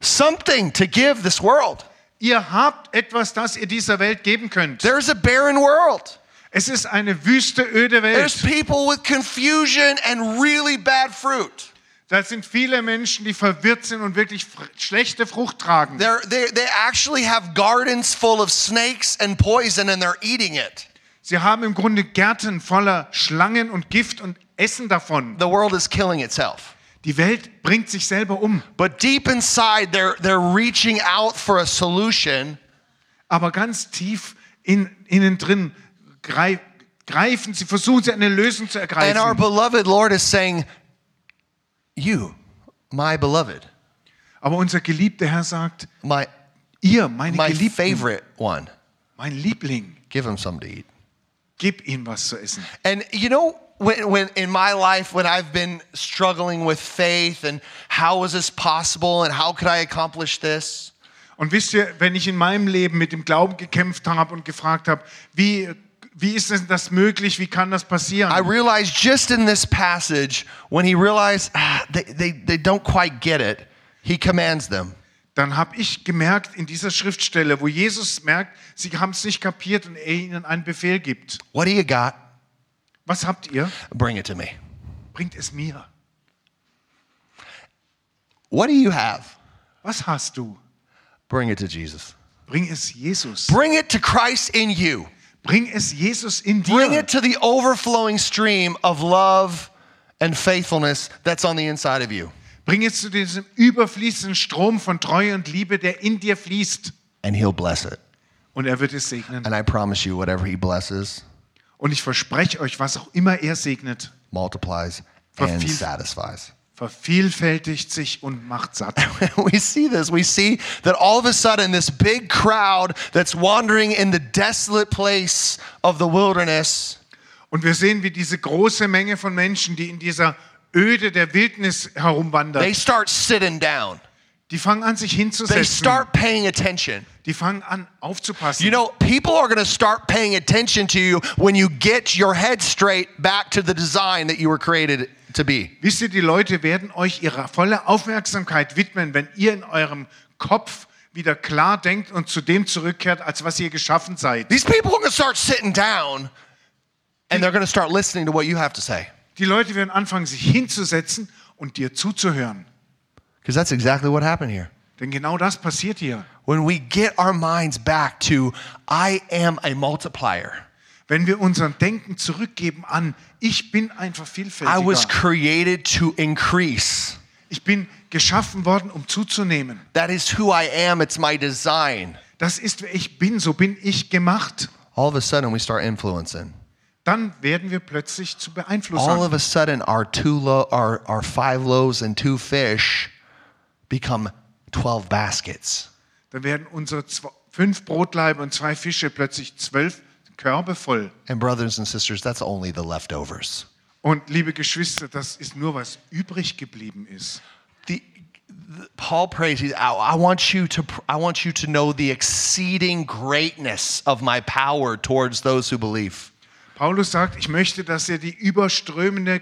S1: something to give this world.
S2: Ihr habt etwas, das ihr dieser Welt geben könnt.
S1: There's a barren world.
S2: Es ist eine wüste, öde
S1: There's
S2: Welt.
S1: people with confusion and really bad fruit.
S2: Da sind viele Menschen, die verwirrt sind und wirklich schlechte Frucht tragen.
S1: They're, they they actually have gardens full of snakes and poison and they're eating it.
S2: Sie haben im Grunde Gärten voller Schlangen und Gift und essen davon.
S1: The world is killing itself.
S2: Die Welt bringt sich selber um.
S1: But deep inside, they're, they're reaching out for a solution
S2: Aber ganz tief in, innen drin greifen sie, versuchen sie eine Lösung zu
S1: And our
S2: ergreifen.
S1: beloved Lord is saying, You, my beloved,
S2: Aber unser geliebter Herr sagt,
S1: my,
S2: ihr, meine
S1: my
S2: Geliebten,
S1: favorite one,
S2: mein Liebling,
S1: give him something to eat.
S2: gib ihm was zu essen.
S1: And you know, when, when in my life, when I've been struggling with faith and how is this possible and how could I accomplish this?
S2: Und wisst ihr, wenn ich in meinem Leben mit dem Glauben gekämpft habe und gefragt habe, wie, wie ist denn das möglich, wie kann das passieren?
S1: I realized just in this passage, when he realized ah, they, they, they don't quite get it, he commands them.
S2: Dann habe ich gemerkt in dieser Schriftstelle, wo Jesus merkt, sie haben es nicht kapiert und er ihnen einen Befehl gibt.
S1: What do you got?
S2: Was habt ihr?
S1: Bring it to me.
S2: Bringt es mir.
S1: What do you have?
S2: Was hast du?
S1: Bring it to Jesus.
S2: Bring es Jesus.
S1: Bring it to Christ in you.
S2: Bring es Jesus in
S1: Bring
S2: dir.
S1: it to the overflowing stream of love and faithfulness that's on the inside of you.
S2: Bring es zu diesem überfließenden Strom von Treue und Liebe, der in dir fließt.
S1: And he'll bless it.
S2: Und er wird es segnen.
S1: And I promise you, whatever he blesses,
S2: Und ich verspreche euch, was auch immer er segnet,
S1: multiplies and satisfies.
S2: Vervielfältigt sich und macht satt. (laughs)
S1: we see this. We see that all of a sudden, this big crowd that's wandering in the desolate place of the wilderness,
S2: Und wir sehen, wie diese große Menge von Menschen, die in dieser Öde der Wildnis
S1: they
S2: herumwandert,
S1: start sitting down.
S2: die fangen an, sich
S1: They
S2: hinzusetzen.
S1: start paying attention.
S2: Die fangen an, aufzupassen.
S1: You know, people are going to start paying attention to you when you get your head straight back to the design that you were created to be.
S2: Wisst ihr, die Leute werden euch ihre volle Aufmerksamkeit widmen, wenn ihr in eurem Kopf wieder klar denkt und zu dem zurückkehrt, als was ihr geschaffen seid.
S1: These people are going to start sitting down and they're going to start listening to what you have to say.
S2: Die Leute werden anfangen, sich hinzusetzen und dir zuzuhören.
S1: Because that's exactly what happened here.
S2: Denn genau das passiert hier.
S1: When we get our minds back to, I am a multiplier.
S2: Wenn wir unser Denken zurückgeben an, ich bin ein
S1: I was created to increase.
S2: Ich bin geschaffen worden, um zuzunehmen.
S1: That is who I am. It's my design.
S2: Das ist, wer ich bin, so bin ich gemacht.
S1: All of a sudden, we start influencing.
S2: Dann werden wir plötzlich zu
S1: All
S2: Beeinflussern.
S1: of a sudden, our two lo- our, our five loaves and two fish become 12 baskets.
S2: Dann werden unsere zwei, fünf Brotlaibe und zwei Fische plötzlich zwölf Körbe voll.
S1: And brothers and sisters, that's only the leftovers.
S2: Und liebe Geschwister, das ist nur, was übrig geblieben ist.
S1: The, the- Paul prays, I, I want you to I want you to know the exceeding greatness of my power towards those who believe.
S2: Paulus sagt, ich möchte, dass ihr die überströmende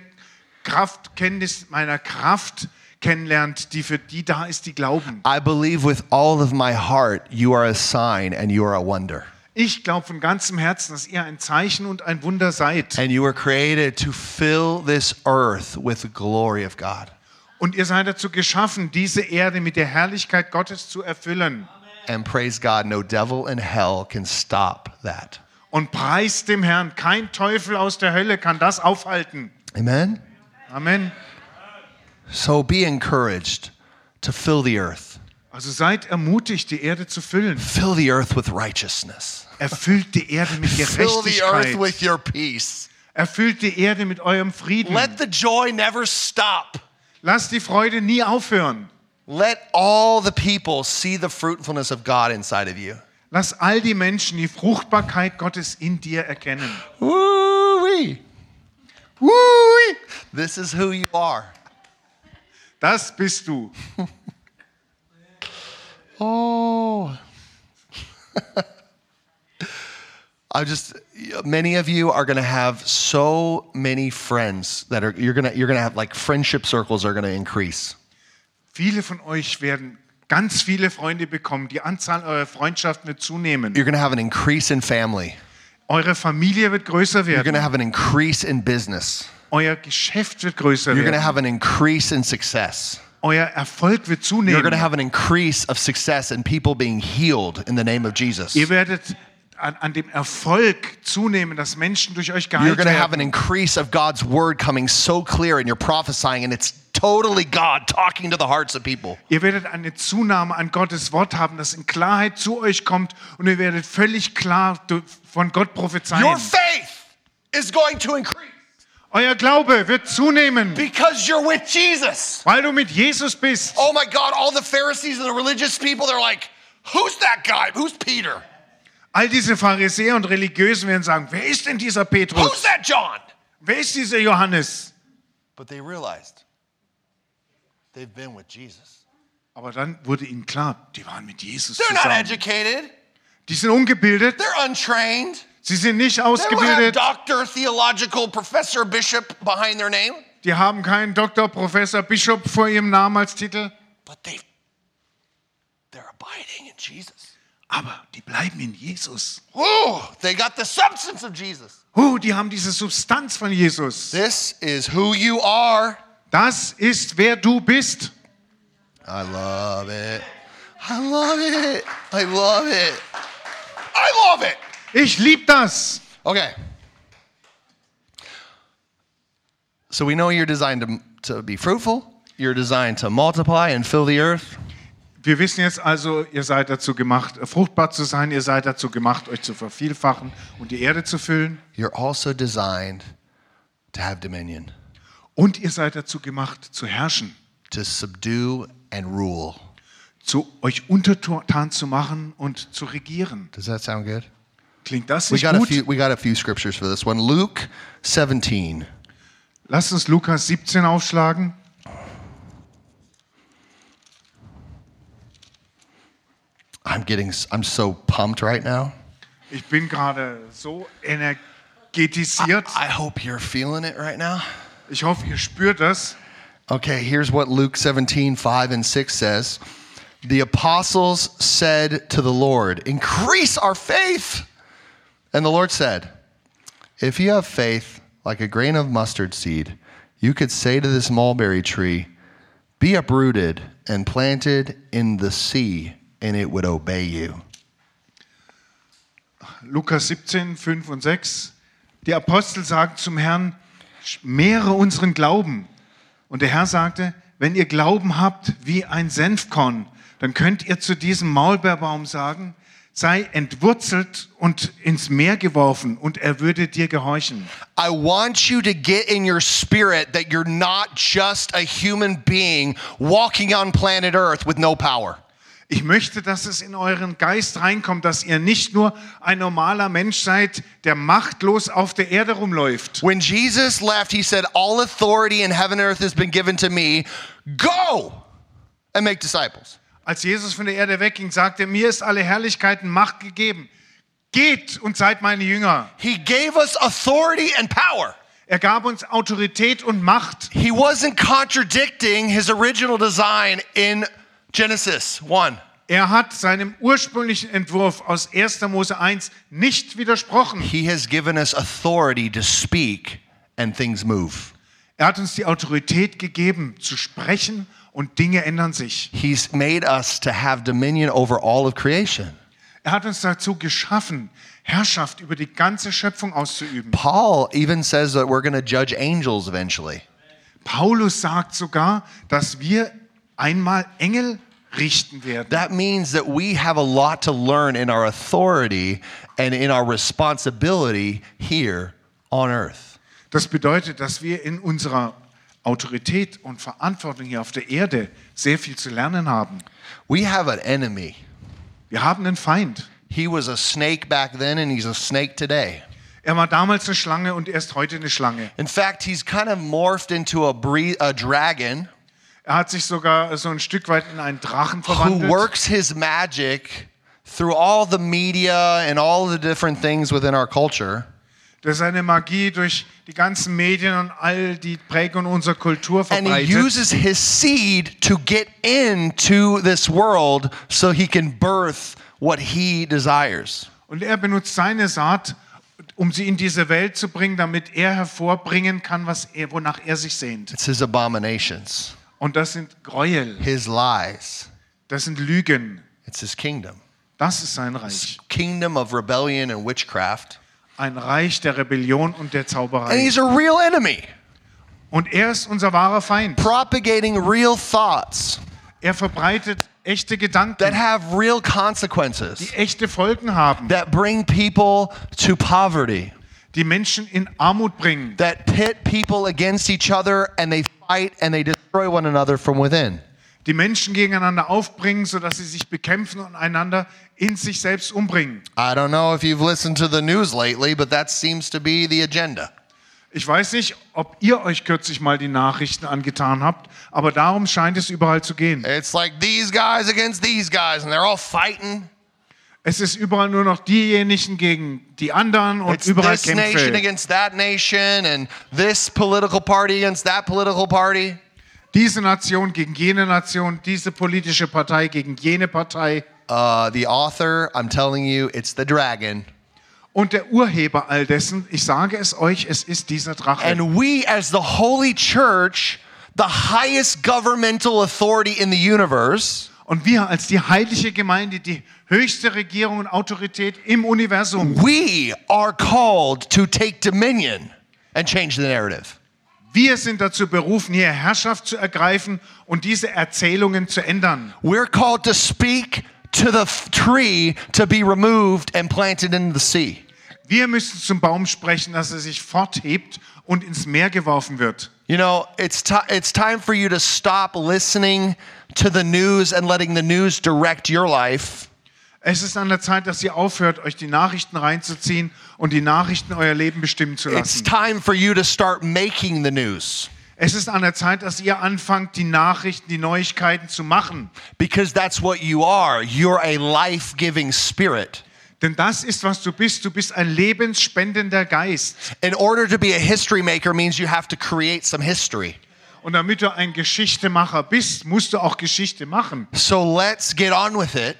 S2: Kraft, Kenntnis meiner Kraft kennenlernt, die für die da ist, die glauben.
S1: I believe with all of my heart you are a sign and you are a wonder.
S2: Ich glaube von ganzem Herzen, dass ihr ein Zeichen und ein Wunder seid.
S1: And you were created to fill this earth with the glory of God.
S2: Und ihr seid dazu geschaffen, diese Erde mit der Herrlichkeit Gottes zu erfüllen.
S1: And praise God, no devil in hell can stop that.
S2: Und preist dem Herrn, kein Teufel aus der Hölle kann das aufhalten.
S1: Amen?
S2: Amen.
S1: So be encouraged to fill the earth.
S2: Also seid ermutigt, die Erde zu füllen.
S1: Fill the earth with righteousness.
S2: Erfüllt die Erde mit (laughs) Gerechtigkeit. Erfüllt die Erde mit eurem Frieden.
S1: Let the joy never stop.
S2: Lasst die Freude nie aufhören.
S1: Let all the people see the fruitfulness of God inside of you.
S2: Lass all die Menschen die Fruchtbarkeit Gottes in dir erkennen.
S1: Woo-wee.
S2: Hui,
S1: This is who you are.
S2: das bist du. (laughs)
S1: Oh. (laughs) I just many of you are going to have so many friends that are you're going to you're going to have like friendship circles are going to increase.
S2: Viele von euch werden ganz viele Freunde bekommen. Die Anzahl eurer Freundschaften wird zunehmen.
S1: You're going to have an increase in family.
S2: Eure Familie wird größer
S1: You're going to have an increase in business.
S2: Euer Geschäft wird größer
S1: You're going to
S2: werden.
S1: have an increase in success.
S2: Euer Erfolg wird
S1: You're going to
S2: zunehmen.
S1: have an increase of success and people being healed in the name of Jesus.
S2: Ihr werdet an, an dem Erfolg zunehmen, dass Menschen durch euch
S1: You're
S2: geheilt
S1: going to have an
S2: werden.
S1: increase of God's word coming so clear and you're prophesying and it's totally God talking to the hearts of people.
S2: Ihr werdet eine Zunahme an Gottes Wort haben, das in Klarheit zu euch kommt und ihr werdet völlig klar von Gott prophezeien.
S1: Your faith is going to increase
S2: Euer Glaube wird zunehmen,
S1: because you're with Jesus.
S2: weil du mit Jesus bist.
S1: Oh my God, all the Pharisees and the religious people, they're like, who's that guy? Who's Peter?
S2: All diese Pharisäer und Religiösen werden sagen, wer ist denn dieser
S1: Who's
S2: Petrus?
S1: that John?
S2: Wer ist dieser Johannes?
S1: But they realized they've been with Jesus.
S2: Aber dann wurde ihnen klar, die waren mit Jesus
S1: They're not
S2: zusammen.
S1: educated,
S2: Die sind ungebildet,
S1: they're untrained.
S2: sie sind nicht
S1: They don't have
S2: ausgebildet,
S1: doctor, theological, professor, bishop behind their name,
S2: die haben keinen Doktor, Professor, Bischof vor ihrem Namen als Titel,
S1: but they they're abiding in Jesus.
S2: Aber die bleiben in Jesus.
S1: Oh, they got the substance of Jesus.
S2: Oh, die haben diese Substanz von Jesus.
S1: This is who you are.
S2: Das ist, wer du bist.
S1: I love it. I love it. I love it. I love it.
S2: Ich liebe das.
S1: Okay. So we know you're designed to, to be fruitful, you're designed to multiply and fill the earth.
S2: Wir wissen jetzt also, ihr seid dazu gemacht, fruchtbar zu sein, ihr seid dazu gemacht, euch zu vervielfachen und die Erde zu füllen.
S1: You're also designed to have dominion,
S2: Und ihr seid dazu gemacht, zu herrschen,
S1: to subdue and rule.
S2: zu euch untertan zu machen und zu regieren.
S1: Does that sound good?
S2: Klingt das
S1: We
S2: nicht
S1: got a
S2: gut?
S1: few we got a few scriptures for this one. Luke 17.
S2: Lasst uns Lukas 17 aufschlagen.
S1: I'm getting s- I'm so pumped right now.
S2: Ich bin gerade so energetisiert.
S1: I hope you're feeling it right now.
S2: Ich hoffe, ihr spürt das.
S1: Okay, here's what Luke 17, 5 and 6 says. The apostles said to the Lord, Increase our faith. And the Lord said, If you have faith like a grain of mustard seed, you could say to this mulberry tree, Be uprooted and planted in the sea, and it would obey you.
S2: Lukas 17, 5 und 6. Die Apostel sagten zum Herrn, mehre unseren Glauben. Und der Herr sagte, wenn ihr Glauben habt wie ein Senfkorn, dann könnt ihr zu diesem Maulbeerbaum sagen, sei entwurzelt und ins Meer geworfen und er würde dir gehorchen.
S1: I want you to get in your spirit that you're not just a human being walking on planet Earth with no power.
S2: Ich möchte, dass es in euren Geist reinkommt, dass ihr nicht nur ein normaler Mensch seid, der machtlos auf der Erde rumläuft.
S1: When Jesus left, he said, All authority in heaven and earth has been given to me. Go and make disciples.
S2: Als Jesus von der Erde wegging, sagte er, mir ist alle Herrlichkeit und Macht gegeben. Geht und seid meine Jünger.
S1: He gave us authority and power.
S2: Er gab uns Autorität und Macht.
S1: He wasn't contradicting his original design in Genesis 1.
S2: Er hat seinem ursprünglichen Entwurf aus 1. Mose 1 nicht widersprochen.
S1: He has given us authority to speak and things move.
S2: Er hat uns die Autorität gegeben, zu sprechen und Dinge ändern sich.
S1: He's made us to have dominion over all of creation.
S2: Er hat uns dazu geschaffen, Herrschaft über die ganze Schöpfung auszuüben.
S1: Paul even says that we're going to judge angels eventually.
S2: Paulus sagt sogar, dass wir einmal Engel richten werden.
S1: That means that we have a lot to learn in our authority and in our responsibility here on earth.
S2: Das bedeutet, dass wir in unserer Autorität und Verantwortung hier auf der Erde sehr viel zu lernen haben.
S1: We have an enemy.
S2: Wir haben einen Feind.
S1: He was a snake back then and he's a snake today.
S2: Er war damals eine Schlange und er ist heute eine Schlange.
S1: In fact, he's kind of morphed into a, a dragon
S2: Er hat sich sogar so ein Stück weit in einen Drachen
S1: who
S2: verwandelt,
S1: works his magic through all the media and all the different things within our culture
S2: der seine Magie durch die ganzen Medien und all die Prägung unserer Kultur
S1: and he
S2: verbreitet.
S1: uses his seed to get into this world so he can birth what he desires.
S2: Und er benutzt seine Saat, um sie in diese Welt zu bringen, damit er hervorbringen kann, was er, wonach er sich sehnt.
S1: It's his abominations,
S2: Und das sind Gräuel,
S1: his lies.
S2: das sind Lügen.
S1: It's his kingdom.
S2: Das ist sein Reich.
S1: Kingdom of rebellion and witchcraft.
S2: Ein Reich der Rebellion und der
S1: And
S2: Zauberei.
S1: he's a real enemy,
S2: Und er ist unser wahrer Feind.
S1: propagating real thoughts
S2: Er verbreitet echte
S1: that
S2: Gedanken,
S1: have real consequences,
S2: die echte Folgen haben,
S1: that bring people to poverty,
S2: die Menschen in Armut bringen,
S1: that pit people against each other and they fight and they destroy one another from within.
S2: die Menschen gegeneinander aufbringen, sodass sie sich bekämpfen und einander in sich selbst umbringen.
S1: I don't know if you've listened to the news lately, but that seems to be the agenda.
S2: Ich weiß nicht, ob ihr euch kürzlich mal die Nachrichten angetan habt, aber darum scheint es überall zu gehen.
S1: It's like these guys against these guys, and they're all fighting.
S2: Es ist überall nur noch diejenigen gegen die anderen und
S1: It's
S2: überall
S1: this nation against that nation, and this political party against that political party.
S2: Diese Nation gegen jene Nation, diese politische Partei gegen jene Partei.
S1: Uh, the author, I'm telling you, it's the dragon.
S2: Und der Urheber all dessen, ich sage es euch, es ist dieser Drache.
S1: And we, as the holy church, the highest governmental authority in the universe,
S2: Und wir als die heilige Gemeinde, die höchste Regierung und Autorität im Universum,
S1: we are called to take dominion and change the narrative.
S2: wir sind dazu berufen, hier Herrschaft zu ergreifen und diese Erzählungen zu ändern.
S1: We're called to speak to the tree to be removed and planted into the sea.
S2: Wir müssen zum Baum sprechen, dass er sich forthebt und ins Meer geworfen wird.
S1: You know, it's, ti it's time for you to stop listening to the news and letting the news direct your life
S2: Es ist an der Zeit, dass ihr aufhört, euch die Nachrichten reinzuziehen und die Nachrichten euer Leben bestimmen zu
S1: It's
S2: lassen.
S1: time for you to start making the news
S2: Es ist an der Zeit, dass ihr anfangt, die Nachrichten, die Neuigkeiten zu machen.
S1: because that's what you are. You're a life giving spirit.
S2: Denn das ist, was du bist. Du bist ein lebensspendender Geist.
S1: In order to be a history maker means you have to create some history.
S2: Und damit du ein Geschichtemacher bist, musst du auch Geschichte machen.
S1: So let's get on with it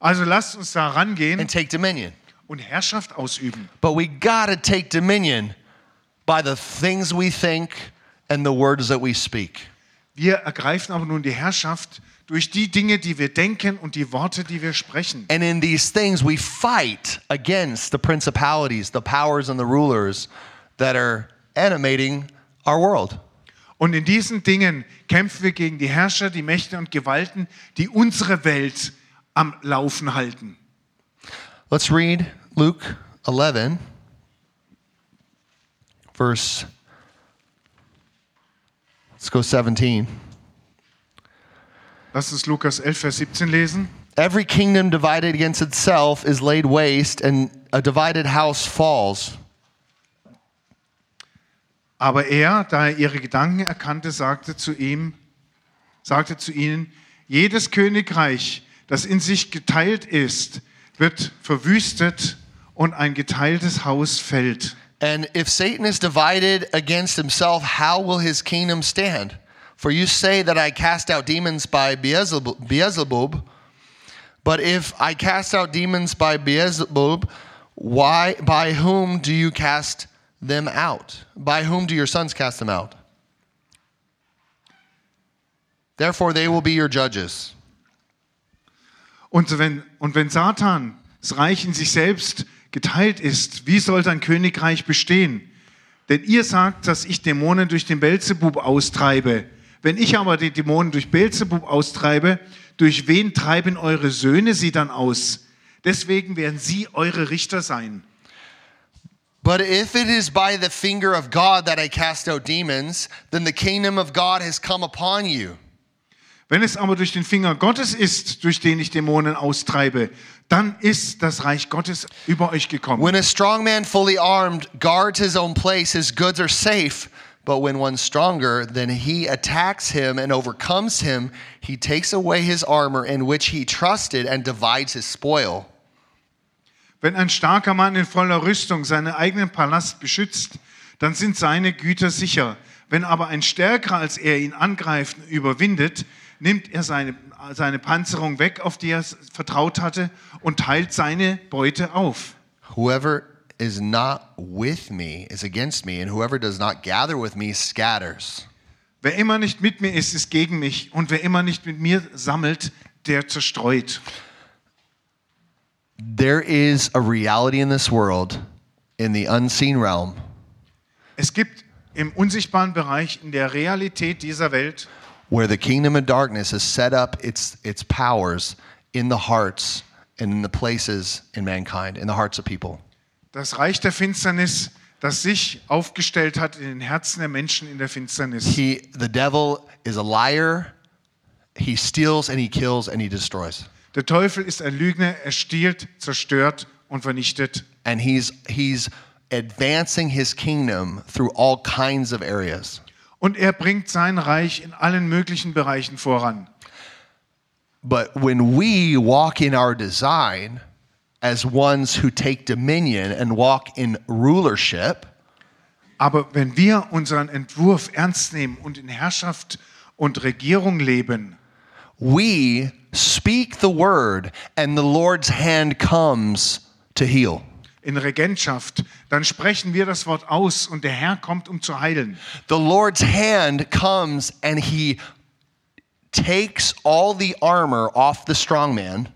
S2: Also lasst uns da rangehen
S1: and take dominion.
S2: und Herrschaft ausüben.
S1: But we gotta take dominion by the things we think and the words that we speak.
S2: Wir ergreifen aber nun die Herrschaft durch die Dinge, die wir denken und die Worte, die wir sprechen.
S1: And in these things, we fight against the principalities, the powers, and the rulers that are animating our world.
S2: Und in diesen Dingen kämpfen wir gegen die Herrscher, die Mächte und Gewalten, die unsere Welt am Laufen halten.
S1: Let's read Luke 11, verse, let's go 17.
S2: Lass uns Lukas 11, Vers 17 lesen.
S1: Every kingdom divided against itself is laid waste, and a divided house falls.
S2: Aber er, da er ihre Gedanken erkannte, sagte zu ihm, sagte zu ihnen, jedes Königreich, das in sich geteilt ist, wird verwüstet und ein geteiltes Haus fällt.
S1: And if Satan is divided against himself, how will his kingdom stand? For you say that I cast out demons by Beelzebub, Beelzebub but if I cast out demons by Beelzebub, why by whom do you cast them out? By whom do your sons cast them out? Therefore they will be your judges.
S2: Und wenn, und wenn Satan, das Reich in sich selbst geteilt ist, wie soll dein Königreich bestehen? Denn ihr sagt, dass ich Dämonen durch den Belzebub austreibe. Wenn ich aber die Dämonen durch Belzebub austreibe, durch wen treiben eure Söhne sie dann aus? Deswegen werden sie eure Richter sein.
S1: But if it is by the finger of God that I cast out demons, then the kingdom of God has come upon you.
S2: Wenn es aber durch den Finger Gottes ist, durch den ich Dämonen austreibe, dann ist das Reich Gottes über euch gekommen.
S1: When a strong man fully armed guards his own place, his goods are safe. But when one's stronger, then he attacks him and overcomes him. He takes away his armor in which he trusted and divides his spoil.
S2: Wenn ein starker Mann in voller Rüstung seinen eigenen Palast beschützt, dann sind seine Güter sicher. Wenn aber ein Stärkerer als er ihn angreift und überwindet, nimmt er seine, seine Panzerung weg, auf die er vertraut hatte, und teilt seine Beute auf.
S1: Whoever is not with me is against me, and whoever does not gather with me scatters.
S2: Wer immer nicht mit mir ist, ist gegen mich, und wer immer nicht mit mir sammelt, der zerstreut.
S1: There is a reality in this world, in the unseen realm,
S2: Es gibt im unsichtbaren Bereich, in der Realität dieser Welt,
S1: where the kingdom of darkness has set up its, its powers in the hearts and in the places in mankind, in the hearts of people.
S2: Das Reich der Finsternis, das sich aufgestellt hat in den Herzen der Menschen in der Finsternis.
S1: He, the devil is a liar. He steals and he kills and he destroys.
S2: Der Teufel ist ein Lügner, er stiehlt, zerstört und vernichtet.
S1: And he's, he's advancing his kingdom through all kinds of areas.
S2: Und er bringt sein Reich in allen möglichen Bereichen voran.
S1: But when we walk in our design as ones who take dominion and walk in rulership,
S2: Aber wenn wir unseren Entwurf ernst nehmen und in Herrschaft und Regierung leben,
S1: we speak the word and the Lord's hand comes to heal.
S2: in Regentschaft, dann sprechen wir das Wort aus und der Herr kommt, um zu heilen.
S1: The Lord's hand comes and he takes all the armor off the strong man,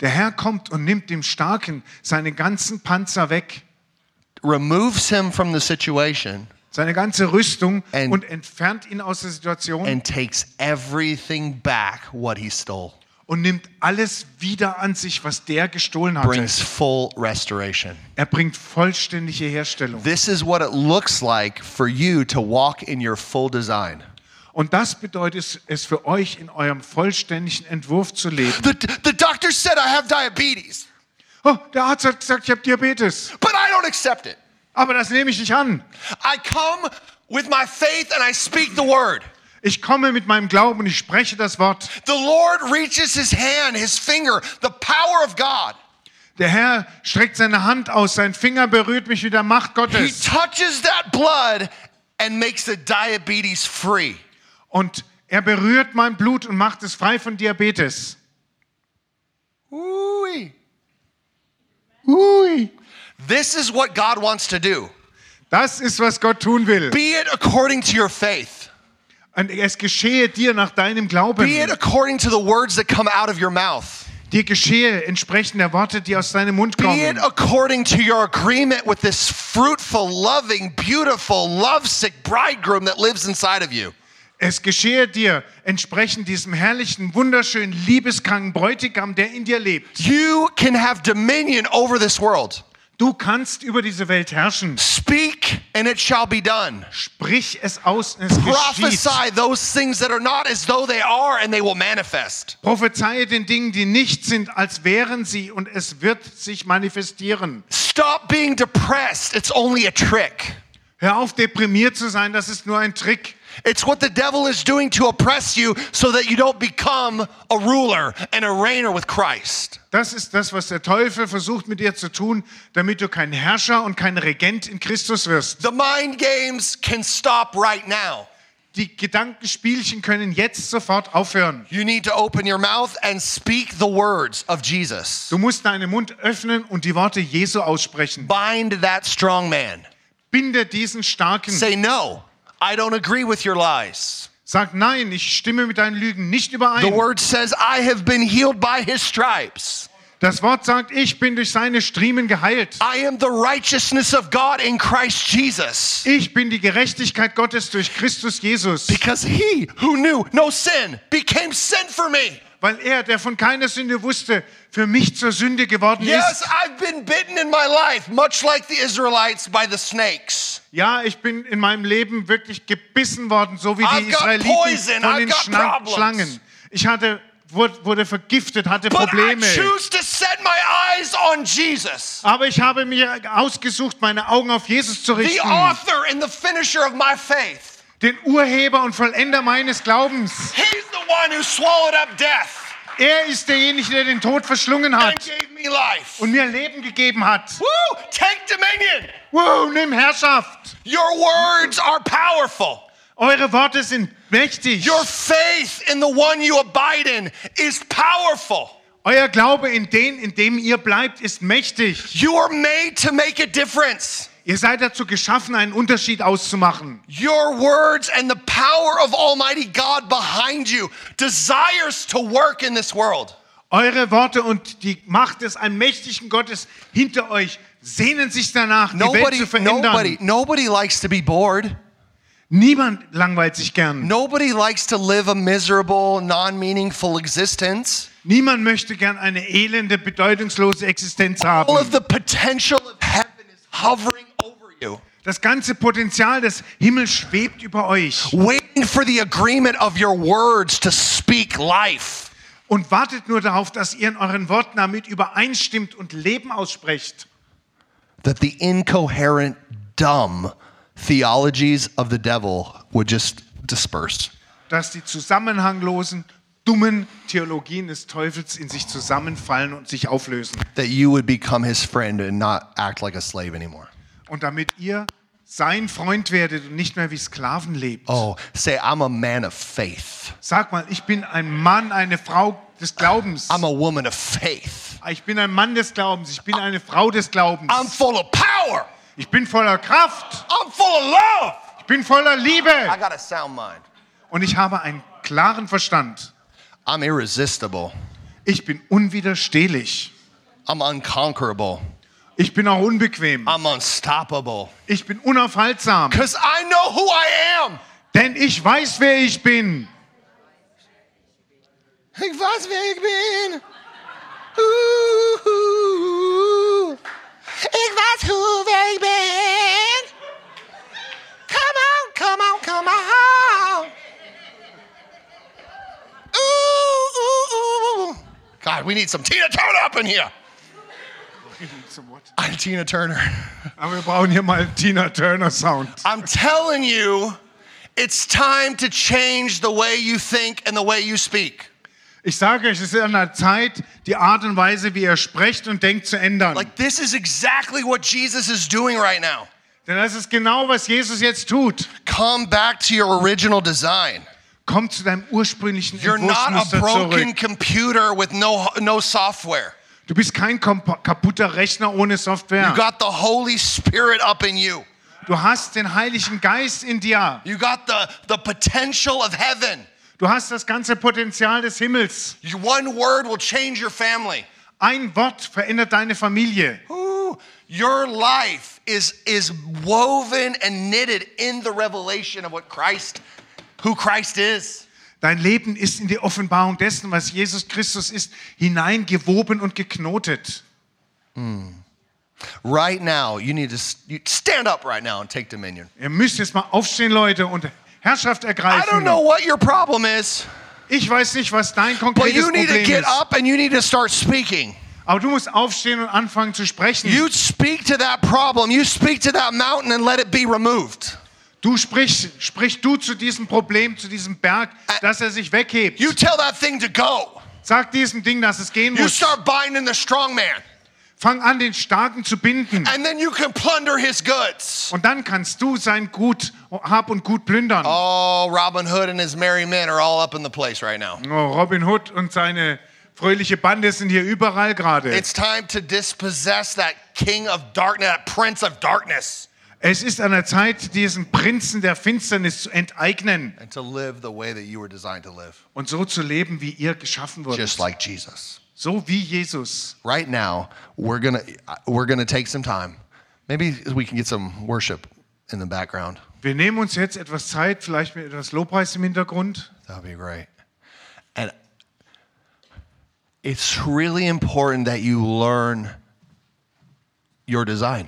S2: Der Herr kommt und nimmt dem Starken seine ganzen Panzer weg,
S1: removes him from the situation,
S2: seine ganze Rüstung
S1: And-
S2: und entfernt ihn aus der Situation
S1: and takes everything back what he stole.
S2: und nimmt alles wieder an sich, was der gestohlen hatte.
S1: Brings full restoration.
S2: Er bringt vollständige Herstellung.
S1: This is what it looks like for you to walk in your full design.
S2: Und das bedeutet es für euch, in eurem vollständigen Entwurf zu leben.
S1: The, the doctor said I have diabetes,
S2: Oh, der Arzt hat gesagt, ich habe Diabetes.
S1: but I don't accept it.
S2: Aber das nehme ich nicht an.
S1: I come with my faith and I speak the word.
S2: Ich komme mit meinem Glauben und ich spreche das Wort.
S1: The Lord reaches his hand, his finger, the power of God.
S2: Der Herr streckt seine Hand aus, sein Finger berührt mich mit der Macht
S1: He
S2: Gottes.
S1: touches that blood and makes the diabetes free.
S2: Und er berührt mein Blut und macht es frei von Diabetes.
S1: Ooh-wee. Ooh-wee. This is what God wants to do.
S2: Das ist, was Gott tun will.
S1: Be it according to your faith.
S2: Und es geschehe dir nach deinem Glauben.
S1: Be it according to the words that come out of your mouth.
S2: Dir geschehe entsprechend der Worte, die aus deinem Mund
S1: Be it
S2: kommen.
S1: according to your agreement with this fruitful, loving, beautiful, lovesick bridegroom that lives inside of you.
S2: Es geschehe dir entsprechend diesem herrlichen, wunderschönen, liebeskranken Bräutigam, der in dir lebt.
S1: You can have dominion over this world.
S2: Du kannst über diese Welt herrschen.
S1: Speak and it shall be done.
S2: Sprich es aus und es geschieht.
S1: Prophesy those things that are not as though they are and they will manifest.
S2: Prophezeie den Dingen, die nicht sind, als wären sie und es wird sich manifestieren.
S1: Stop being depressed. It's only a trick.
S2: Hör auf, deprimiert zu sein, das ist nur ein Trick.
S1: It's what the devil is doing to oppress you so that you don't become a ruler and a reigner with Christ.
S2: Das ist das, was der Teufel versucht mit dir zu tun, damit du kein Herrscher und kein Regent in Christus wirst.
S1: The mind games can stop right now.
S2: Die Gedankenspielchen können jetzt sofort aufhören.
S1: You need to open your mouth and speak the words of Jesus.
S2: Du musst deinen Mund öffnen und die Worte Jesu aussprechen.
S1: Bind that strong man.
S2: Binde diesen Starken.
S1: Say, no, I don't agree with your lies.
S2: Sag nein, ich stimme mit deinen Lügen nicht
S1: The
S2: überein.
S1: word says, I have been healed by his stripes.
S2: Das Wort sagt, ich bin durch seine Striemen geheilt.
S1: I am the righteousness of God in Christ Jesus.
S2: Ich bin die Gerechtigkeit Gottes durch Christus Jesus.
S1: Because he who knew no sin became sin for me.
S2: Weil er, der von keiner Sünde wusste, für mich zur Sünde geworden
S1: Yes,
S2: ist.
S1: I've been bitten in my life, much like the Israelites by the snakes.
S2: Ja, ich bin in meinem Leben wirklich gebissen worden, so wie die Israeliten
S1: poison,
S2: von den Schna
S1: problems.
S2: Schlangen. Ich hatte, wurde, wurde vergiftet, hatte
S1: But
S2: Probleme. Aber ich habe mir ausgesucht, meine Augen auf Jesus zu
S1: the
S2: richten.
S1: author and the finisher of my faith.
S2: Den Urheber und Vollender meines Glaubens.
S1: He's the one who swallowed up death
S2: Er ist derjenige, der den Tod verschlungen
S1: and
S2: hat
S1: gave me life.
S2: und mir Leben gegeben hat.
S1: Woo! Take dominion.
S2: Wow, nimm Herrschaft.
S1: Your words are powerful.
S2: Eure Worte sind mächtig.
S1: Your faith in the one you abide in is powerful.
S2: Euer Glaube in den, in dem ihr bleibt, ist mächtig.
S1: You are made to make a difference.
S2: Ihr seid dazu geschaffen, einen Unterschied auszumachen.
S1: Your words and the power of Almighty God behind you desires to work in this world.
S2: Eure Worte und die Macht des allmächtigen Gottes hinter euch sehnen sich danach, die Welt
S1: Nobody,
S2: zu verändern.
S1: nobody, nobody likes to be bored.
S2: Niemand langweilt sich gern.
S1: Nobody likes to live a miserable, non-meaningful existence.
S2: Niemand möchte gern eine elende, bedeutungslose Existenz
S1: All of
S2: haben.
S1: the potential of heaven is hovering
S2: Das ganze Potenzial des Himmels schwebt über euch
S1: waiting for the agreement of your words to speak life.
S2: und wartet nur darauf, dass ihr in euren Worten damit übereinstimmt und Leben aussprecht.
S1: That the incoherent, dumb theologies of the devil would just disperse.
S2: Dass die zusammenhanglosen, dummen Theologien des Teufels in sich zusammenfallen und sich auflösen.
S1: That you would become his friend and not act like a slave anymore.
S2: Und damit ihr sein Freund werdet und nicht mehr wie Sklaven lebt.
S1: Oh, say, I'm a man of faith.
S2: Sag mal, ich bin ein Mann, eine Frau des Glaubens.
S1: I'm a woman of faith.
S2: Ich bin ein Mann des Glaubens. Ich bin eine Frau des Glaubens.
S1: I'm full of power.
S2: Ich bin voller Kraft.
S1: I'm full of love.
S2: Ich bin voller
S1: I
S2: Liebe.
S1: got a sound mind.
S2: Und ich habe einen klaren Verstand.
S1: I'm irresistible.
S2: Ich bin unwiderstehlich.
S1: I'm unconquerable.
S2: Ich bin auch unbequem.
S1: I'm unstoppable.
S2: Ich bin unaufhaltsam.
S1: Because I know who I am.
S2: Denn ich weiß, wer ich bin.
S1: Ich weiß, wer ich bin. Uh, ich weiß, who, wer ich bin. Come on, come on, come on. Ooh, ooh, ooh. God, we need some Tina Turner up in here. I'm Tina Turner.
S2: Aber wir brauchen hier mal Tina Turner Sound.
S1: I'm telling you, it's time to change the way you think and the way you speak.
S2: Ich sage euch, es ist an der Zeit, die Art und Weise, wie er ihr sprecht und denkt, zu ändern.
S1: Like, this is exactly what Jesus is doing right now.
S2: Denn das ist genau, was Jesus jetzt tut.
S1: Come back to your original design.
S2: Komm zu deinem ursprünglichen
S1: You're not a
S2: Entwurfsmuster
S1: broken
S2: zurück.
S1: computer with no, no software.
S2: Du bist kein kaputter Rechner ohne
S1: You
S2: Software.
S1: got the Holy Spirit up in you.
S2: Du hast den Heiligen Geist in dir.
S1: You got the, the potential of heaven.
S2: Du hast das ganze Potenzial des Himmels.
S1: One word will change your family.
S2: Ein Wort verändert deine Familie.
S1: Ooh, your life is, is woven and knitted in the revelation of what Christ, who Christ is.
S2: Dein Leben ist in die Offenbarung dessen, was Jesus Christus ist, hineingewoben und geknotet.
S1: Right now, you need to stand up right now and take dominion.
S2: Ihr müsst jetzt mal aufstehen, Leute, und Herrschaft
S1: I
S2: ergreifen.
S1: don't know what your problem is,
S2: Ich weiß nicht, was dein
S1: but
S2: konkretes
S1: you need to
S2: Problem
S1: get
S2: ist.
S1: up and you need to start speaking.
S2: Aber du musst aufstehen und anfangen zu sprechen.
S1: You speak to that problem, you speak to that mountain and let it be removed.
S2: Du sprich, sprich du zu diesem Problem, zu diesem Berg, dass er sich weghebt.
S1: You tell that thing to go.
S2: Sag diesem Ding, dass es gehen
S1: You
S2: muss.
S1: start binding the strong man.
S2: Fang an, den Starken zu binden.
S1: And then you can plunder his goods.
S2: Und dann kannst du sein Gut, Hab und Gut plündern.
S1: Oh, Robin Hood and his merry men are all up in the place right now.
S2: Oh, Robin Hood und seine fröhliche Bande sind hier überall gerade.
S1: It's time to dispossess that king of darkness, that prince of darkness,
S2: Es ist an der Zeit, diesen Prinzen der Finsternis zu enteignen
S1: and to live the way that you were designed to live,
S2: und so zu leben, wie ihr geschaffen wurdet.
S1: just like Jesus.
S2: So wie Jesus.
S1: Right now, we're gonna we're gonna take some time. Maybe we can get some worship in the background.
S2: Wir nehmen uns jetzt etwas Zeit, vielleicht mit etwas Lobpreis im Hintergrund.
S1: That'd be great. And it's really important that you learn your design.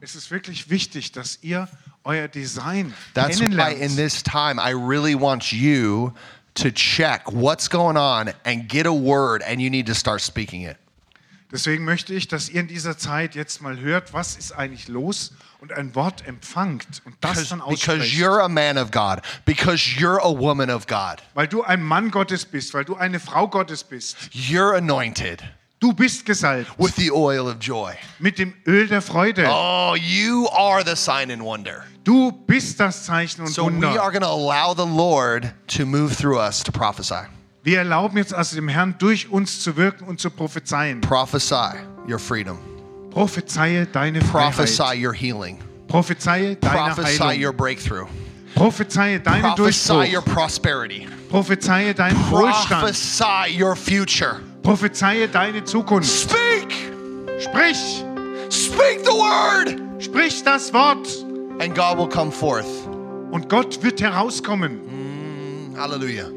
S2: Es ist wirklich wichtig, dass ihr euer Design
S1: That's why in
S2: kennenlernt.
S1: this time I really want you to check what's going on and get a word and you need to start speaking it.
S2: Deswegen möchte ich, dass ihr in dieser Zeit jetzt mal hört, was ist eigentlich los und ein Wort empfangt und das
S1: Because,
S2: dann
S1: because
S2: aussprecht.
S1: you're a man of God, because you're a woman of God.
S2: Weil du ein Mann Gottes bist, weil du eine Frau Gottes bist.
S1: You're anointed
S2: Du bist gesalbt
S1: with the oil of joy.
S2: mit dem Öl der Freude.
S1: Oh, you are the sign and wonder.
S2: Du bist das Zeichen und
S1: So we are going to allow the Lord to move through us to prophesy.
S2: Wir erlauben jetzt also dem Herrn durch uns zu wirken und zu prophezeien.
S1: Prophesy your freedom.
S2: Prophezeie deine
S1: Prophesy
S2: Freiheit.
S1: your healing.
S2: Prophezeie deine
S1: Prophesy
S2: Heilung.
S1: your breakthrough.
S2: Prophezeie deinen
S1: Prophesy your prosperity.
S2: Prophezeie deinen Wohlstand.
S1: Prophesy your future.
S2: Prophezeie deine Zukunft.
S1: Speak.
S2: Sprich!
S1: Speak the word.
S2: Sprich das Wort
S1: And God will come forth.
S2: und Gott wird herauskommen.
S1: Hallelujah.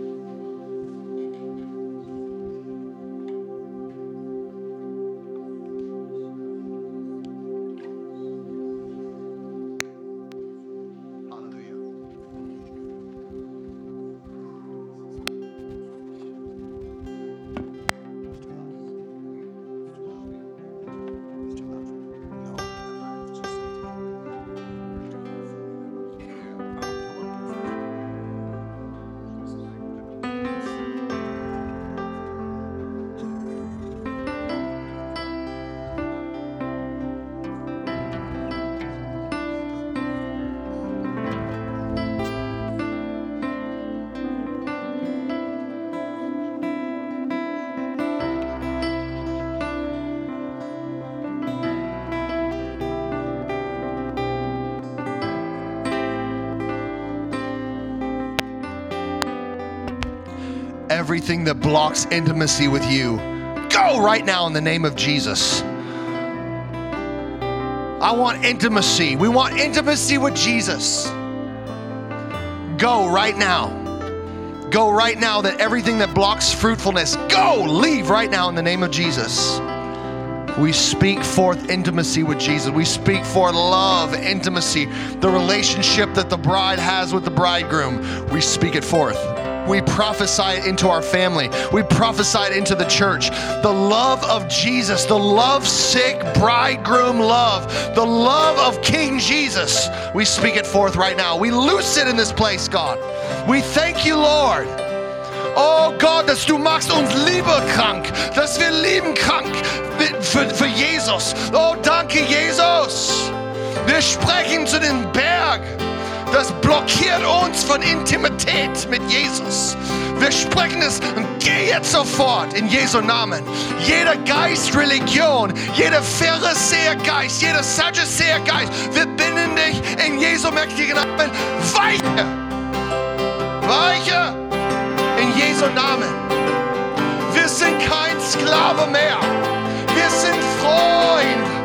S1: Everything that blocks intimacy with you, go right now in the name of Jesus. I want intimacy. We want intimacy with Jesus. Go right now. Go right now that everything that blocks fruitfulness, go, leave right now in the name of Jesus. We speak forth intimacy with Jesus. We speak for love, intimacy, the relationship that the bride has with the bridegroom. We speak it forth. We prophesy it into our family. We prophesy it into the church. The love of Jesus, the love sick bridegroom love, the love of King Jesus. We speak it forth right now. We loose it in this place, God. We thank you, Lord. Oh Gott, dass du machst uns lieber krank, dass wir lieben krank für, für Jesus. Oh, danke, Jesus. Wir sprechen zu Berg. Das blockiert uns von Intimität mit Jesus. Wir sprechen es und geh jetzt sofort in Jesu Namen. Jeder Geist Religion, jeder Pharisäergeist, jeder Sadduzäergeist, wir binden dich in Jesu mächtigen Namen. Weiche! Weiche! In Jesu Namen. Wir sind kein Sklave mehr. Wir sind Freund.